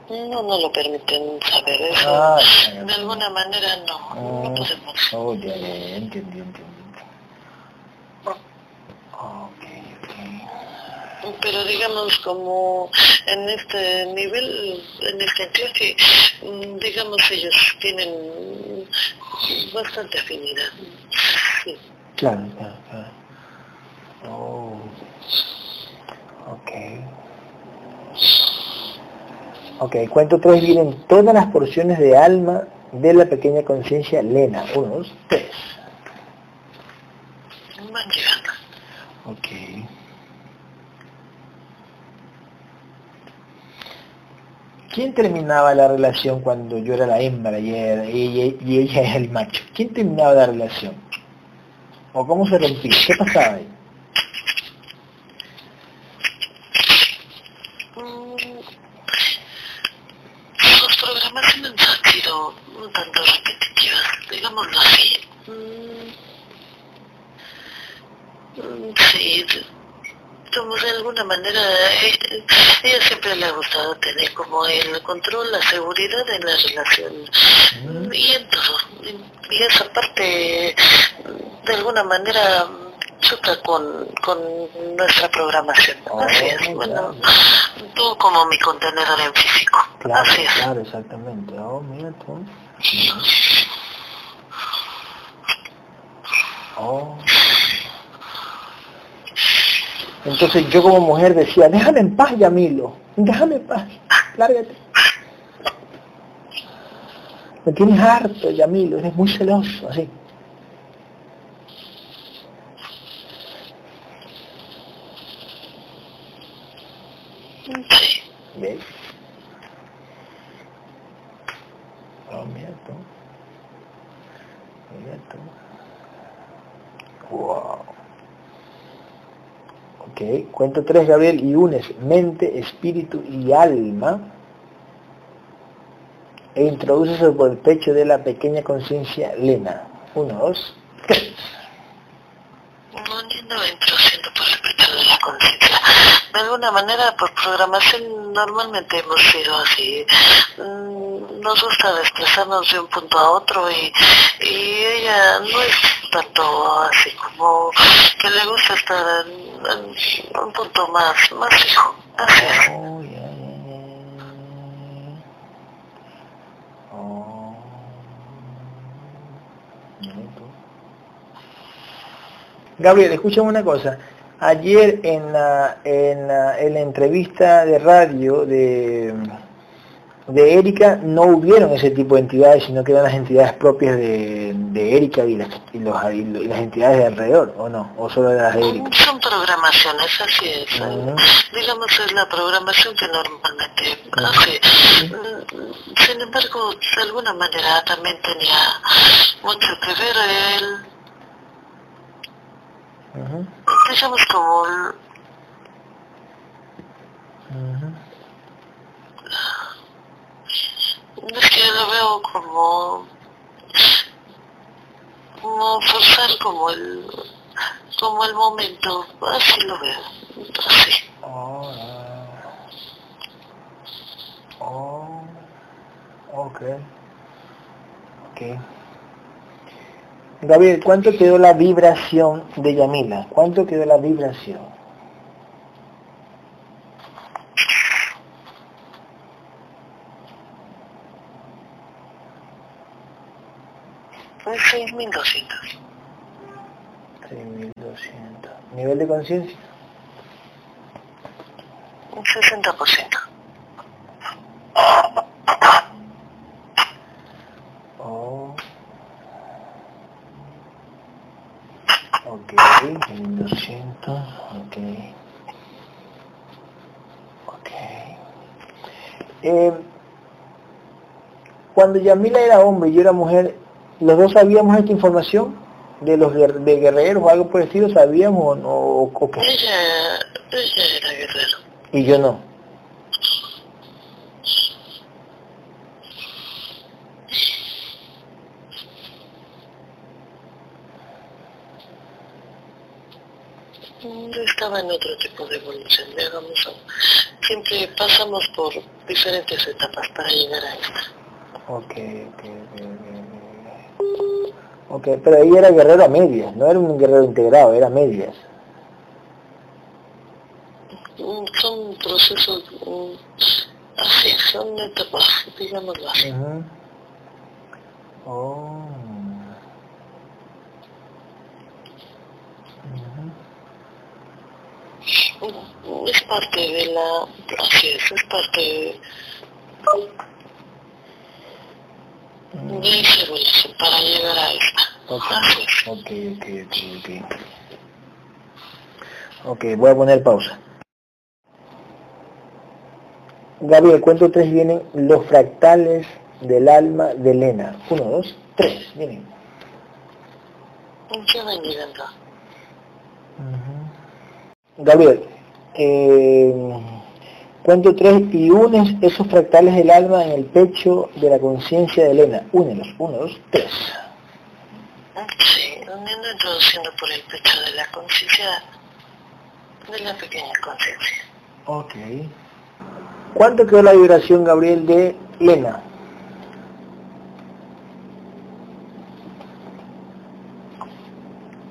No, no lo permiten saber eso. Ah, de alguna manera no, no Ah, podemos. oh, ya, ya, ya, entendí, entendí. Ok, ok. Pero digamos, como en este nivel, en este anclaje, mm, digamos, ellos tienen bastante afinidad. Sí. Claro, claro, claro. Oh. Ok. Ok, cuento tres vienen todas las porciones de alma de la pequeña conciencia Lena. Uno, dos, tres. Llegando. Ok. ¿Quién terminaba la relación cuando yo era la hembra y, era- y ella, era el macho? ¿Quién terminaba la relación? ¿O cómo se rompía? ¿Qué pasaba ahí? Mm, Las programaciones han sido un tanto repetitivas, digámoslo así. Mm, mm, Sí, como de alguna manera, eh, ella siempre le ha gustado tener como el control, la seguridad en la relación Mm, y en todo. Y esa parte, de alguna manera, choca con, con nuestra programación. Oh, Así es, bueno, tú como mi contenedor en físico. Claro, Así es. claro, exactamente. Oh, mira tú. Oh. Entonces yo como mujer decía, déjame en paz, Yamilo, déjame en paz, lárgate. Me tienes harto, Yamilo, eres muy celoso, así. Sí. ¿Ves? Oh, mira tú. Mira. Wow. Ok, cuento tres, Gabriel, y unes mente, espíritu y alma e introduces por el pecho de la pequeña conciencia Lena. Uno, dos, tres. No, entro siendo por el pecho de la conciencia. De alguna manera, por programación, normalmente hemos sido así. Mm, Nos gusta desplazarnos de un punto a otro y, y ella no es tanto así como que le gusta estar en, un punto más, más fijo. Así es. Gabriel, escúchame una cosa. Ayer en la, en la, en la entrevista de radio de, de Erika no hubieron ese tipo de entidades, sino que eran las entidades propias de, de Erika y las, y, los, y las entidades de alrededor, ¿o no? ¿O solo de las de Erika? Son programaciones, así es. Ujú. Digamos, es la programación que normalmente hace. Mm, Sin embargo, de alguna manera también tenía mucho que ver el, Ujú. digamos, como el- Es que lo veo como, como forzar como el, como el momento, así lo veo. Oh, oh, ok. Ok. Gabriel, ¿cuánto quedó la vibración de Yamila? ¿Cuánto quedó la vibración? Fue 6.200. 6.200. ¿Nivel de conciencia? Un 60%. Oh. Ok, 6.200. Ok. Ok. Eh, cuando Yamila era hombre y yo era mujer, ¿los dos sabíamos esta información? ¿De los de guerreros o algo por el estilo? ¿Sabíamos o, no, o, qué? Ella, ella era guerrero. Y yo no. Yo estaba en otro tipo de evolución, digamos. Siempre pasamos por diferentes etapas para llegar a esta. Ok, ok, ok, ok. Pero ella era guerrero a medias, no era un guerrero integrado, era medias. Son procesos mm, así, son etapas, digámoslo así. Ujú. Oh. Ujú. Mm, Es parte de la... Así es, es parte de, de para llegar a esta. Ok, Así es. ok, ok, ok, voy a poner pausa. Gabriel, cuento tres vienen los fractales del alma de Elena. Uno, dos, tres, vienen. Ya van llegando. Gabriel, eh, cuento tres y unes esos fractales del alma en el pecho de la conciencia de Elena. Únelos, uno, dos, tres. Sí, uniendo introduciendo por el pecho de la conciencia, de la pequeña conciencia. Ok. ¿Cuánto quedó la vibración, Gabriel, de Lena?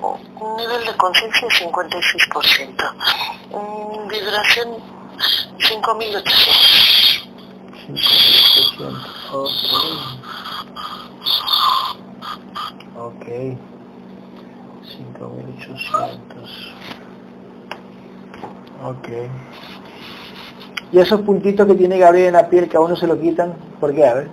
Un nivel de conciencia 56%. Mm, Vibración 5800. 5%. Ok. Ok. 5800. Ok. Y esos puntitos que tiene Gabriel en la piel que a uno se lo quitan, ¿por qué? A ver.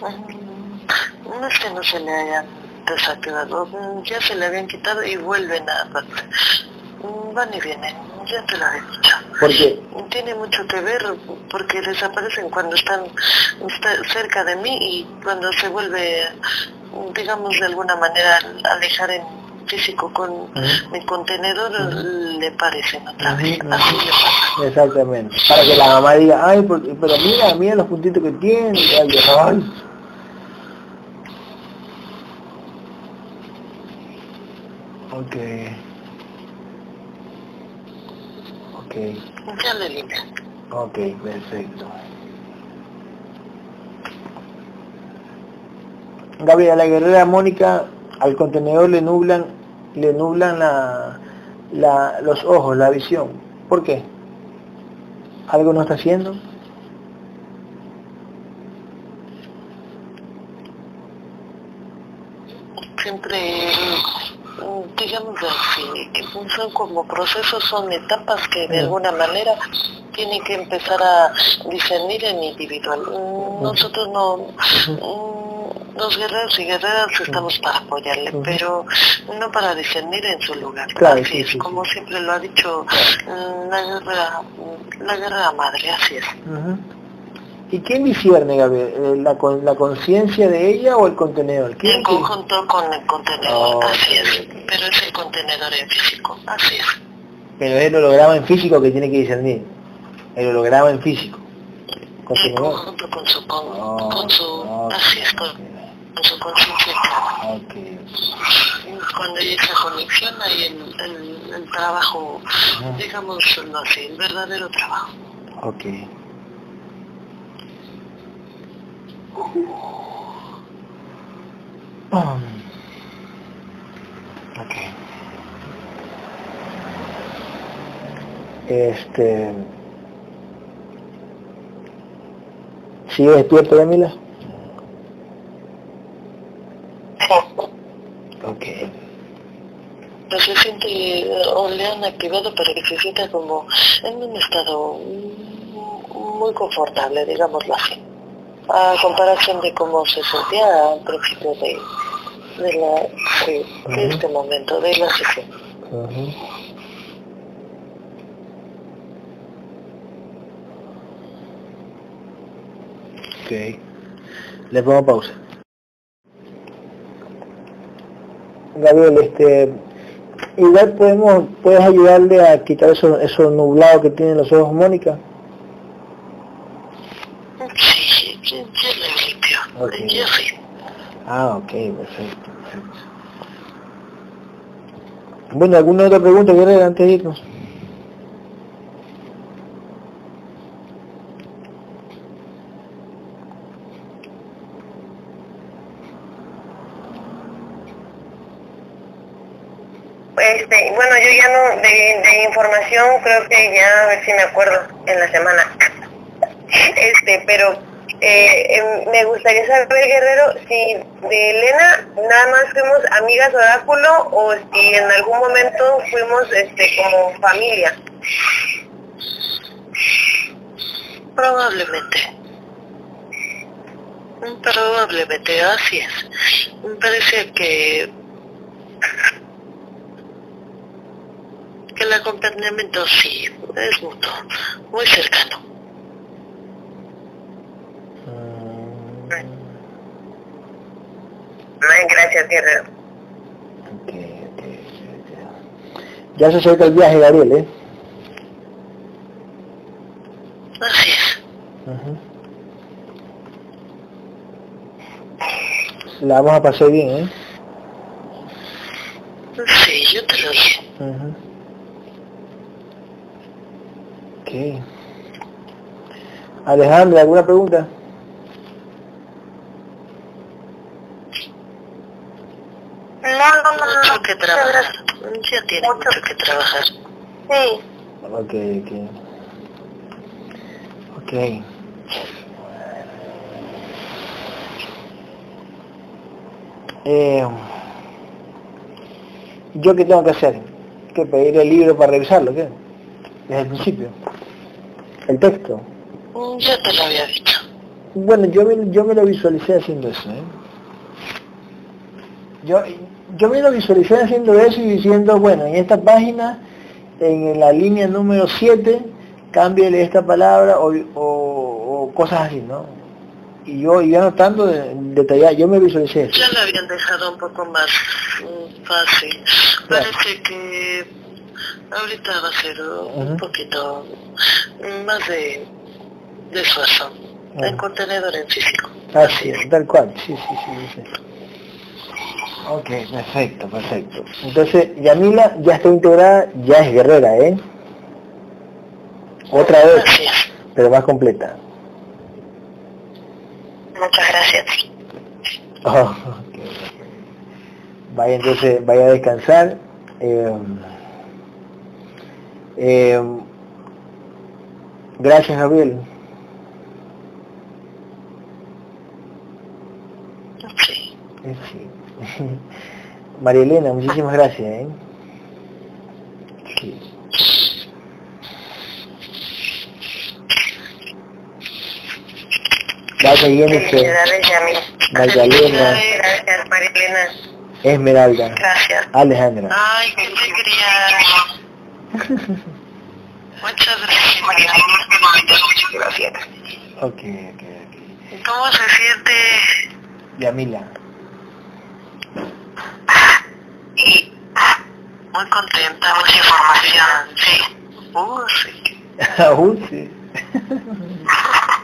No es que no se le hayan desactivado, ya se le habían quitado y vuelven a... mm, Van y vienen, ya te lo he dicho. ¿Por qué? Tiene mucho que ver porque desaparecen cuando están está cerca de mí y cuando se vuelve, digamos de alguna manera, a alejar en físico con Ujú. mi contenedor, le parecen otra vez. Así le pasa. Exactamente. Para que la mamá diga, ay, porque- pero mira, mira los puntitos que tiene. ay, ay. Ok. Ok. Ok, perfecto. Gabriel, a la guerrera Mónica al contenedor le nublan, le nublan la, la- los ojos, la visión. ¿Por qué? ¿Algo no está haciendo? siempre, digamos así, que son como procesos, son etapas que de Mm. alguna manera tienen que empezar a discernir en individual. Mm, Nosotros no, mm, los guerreros y guerreras estamos para apoyarle, pero no para discernir en su lugar. Claro, así sí, es, sí, como sí. siempre lo ha dicho la guerra, la guerra madre, así es. ¿Y quién discierne, Gabriel? Eh, ¿La, con- ¿La conciencia de ella o el contenedor? En ¿Quién, quién? conjunto con el contenedor, Oh, así es, pero es el contenedor en físico, así es. Pero es el holograma en físico que tiene que discernir. El holograma en físico. Con su conjunto con su, con, oh, con su, okay. así es, con, con su conciencia. Okay. Cuando hay esa conexión hay el, el, el trabajo, digamos, no sé, el verdadero trabajo. Ok. Um, ok. Este... ¿Sigue despierto, Yamila? Ok. No se siente o le han activado para que se sienta como en un estado muy confortable, digámoslo así. A comparación de cómo se sentía al principio de, de, la, de, uh -huh. este momento, de la sesión. Uh -huh. Ok. Le pongo pausa. Gabriel, este, igual podemos, puedes ayudarle a quitar eso, eso nublado que tienen los ojos Mónica. Sí, yo, yo le limpio. Okay. Yo sí. Ah, ok, perfecto, perfecto. Bueno, ¿alguna otra pregunta, Guerrero, antes de irnos? Este, bueno, yo ya no, de, de información creo que ya, a ver si me acuerdo, en la semana. Este, pero eh, me gustaría saber, Guerrero, si de Elena nada más fuimos amigas oráculo o si en algún momento fuimos este como familia. Probablemente. Probablemente, así es. Me parece que que el acompañamiento sí es mutuo, muy cercano. Gracias, Guerrero. Okay, okay, okay. Ya se acerca el viaje, Gabriel, ¿eh? Así es. Uh -huh. La vamos a pasar bien, ¿eh? Sí, yo te lo dije. Uh -huh. Ok. Alejandra, ¿alguna pregunta? No, no, no, mucho no. Que trabajar. Ya tiene mucho. mucho que trabajar. Sí. Ok, ok. Ok. Eh, ¿Yo qué tengo que hacer? ¿Qué pedir el libro para revisarlo? ¿Qué? Desde el principio. El texto. Ya te lo había dicho. Bueno, yo me, yo me lo visualicé haciendo eso. ¿eh? Yo, yo me lo visualicé haciendo eso y diciendo, bueno, en esta página, en la línea número 7, cámbiale esta palabra o, o, o cosas así, ¿no? Y yo iba anotando de, detallado, yo me visualicé eso. Ya lo habían dejado un poco más um, fácil. Claro. Parece que ahorita va a ser un uh -huh. poquito más de, de esfuerzo. Uh -huh. En contenedor en físico. Así es, tal cual, sí, sí, sí. sí. Ok, perfecto, perfecto. Entonces, Yamila ya está integrada, ya es guerrera, ¿eh? Otra vez, pero más completa. Muchas gracias. Oh, okay. Vaya entonces, vaya a descansar. Eh, eh, gracias, Gabriel. Sí. sí. María Elena, muchísimas gracias. ¿eh? Sí. Gracias, Jennifer. Magdalena. Gracias, María Elena. Esmeralda. Gracias. Alejandra. Ay, qué alegría. Muchas gracias. María Gracias. Ok, ok, ok. ¿Cómo se siente? Yamila. Muy contenta, mucha información, sí. Uh, sí. Aún sí.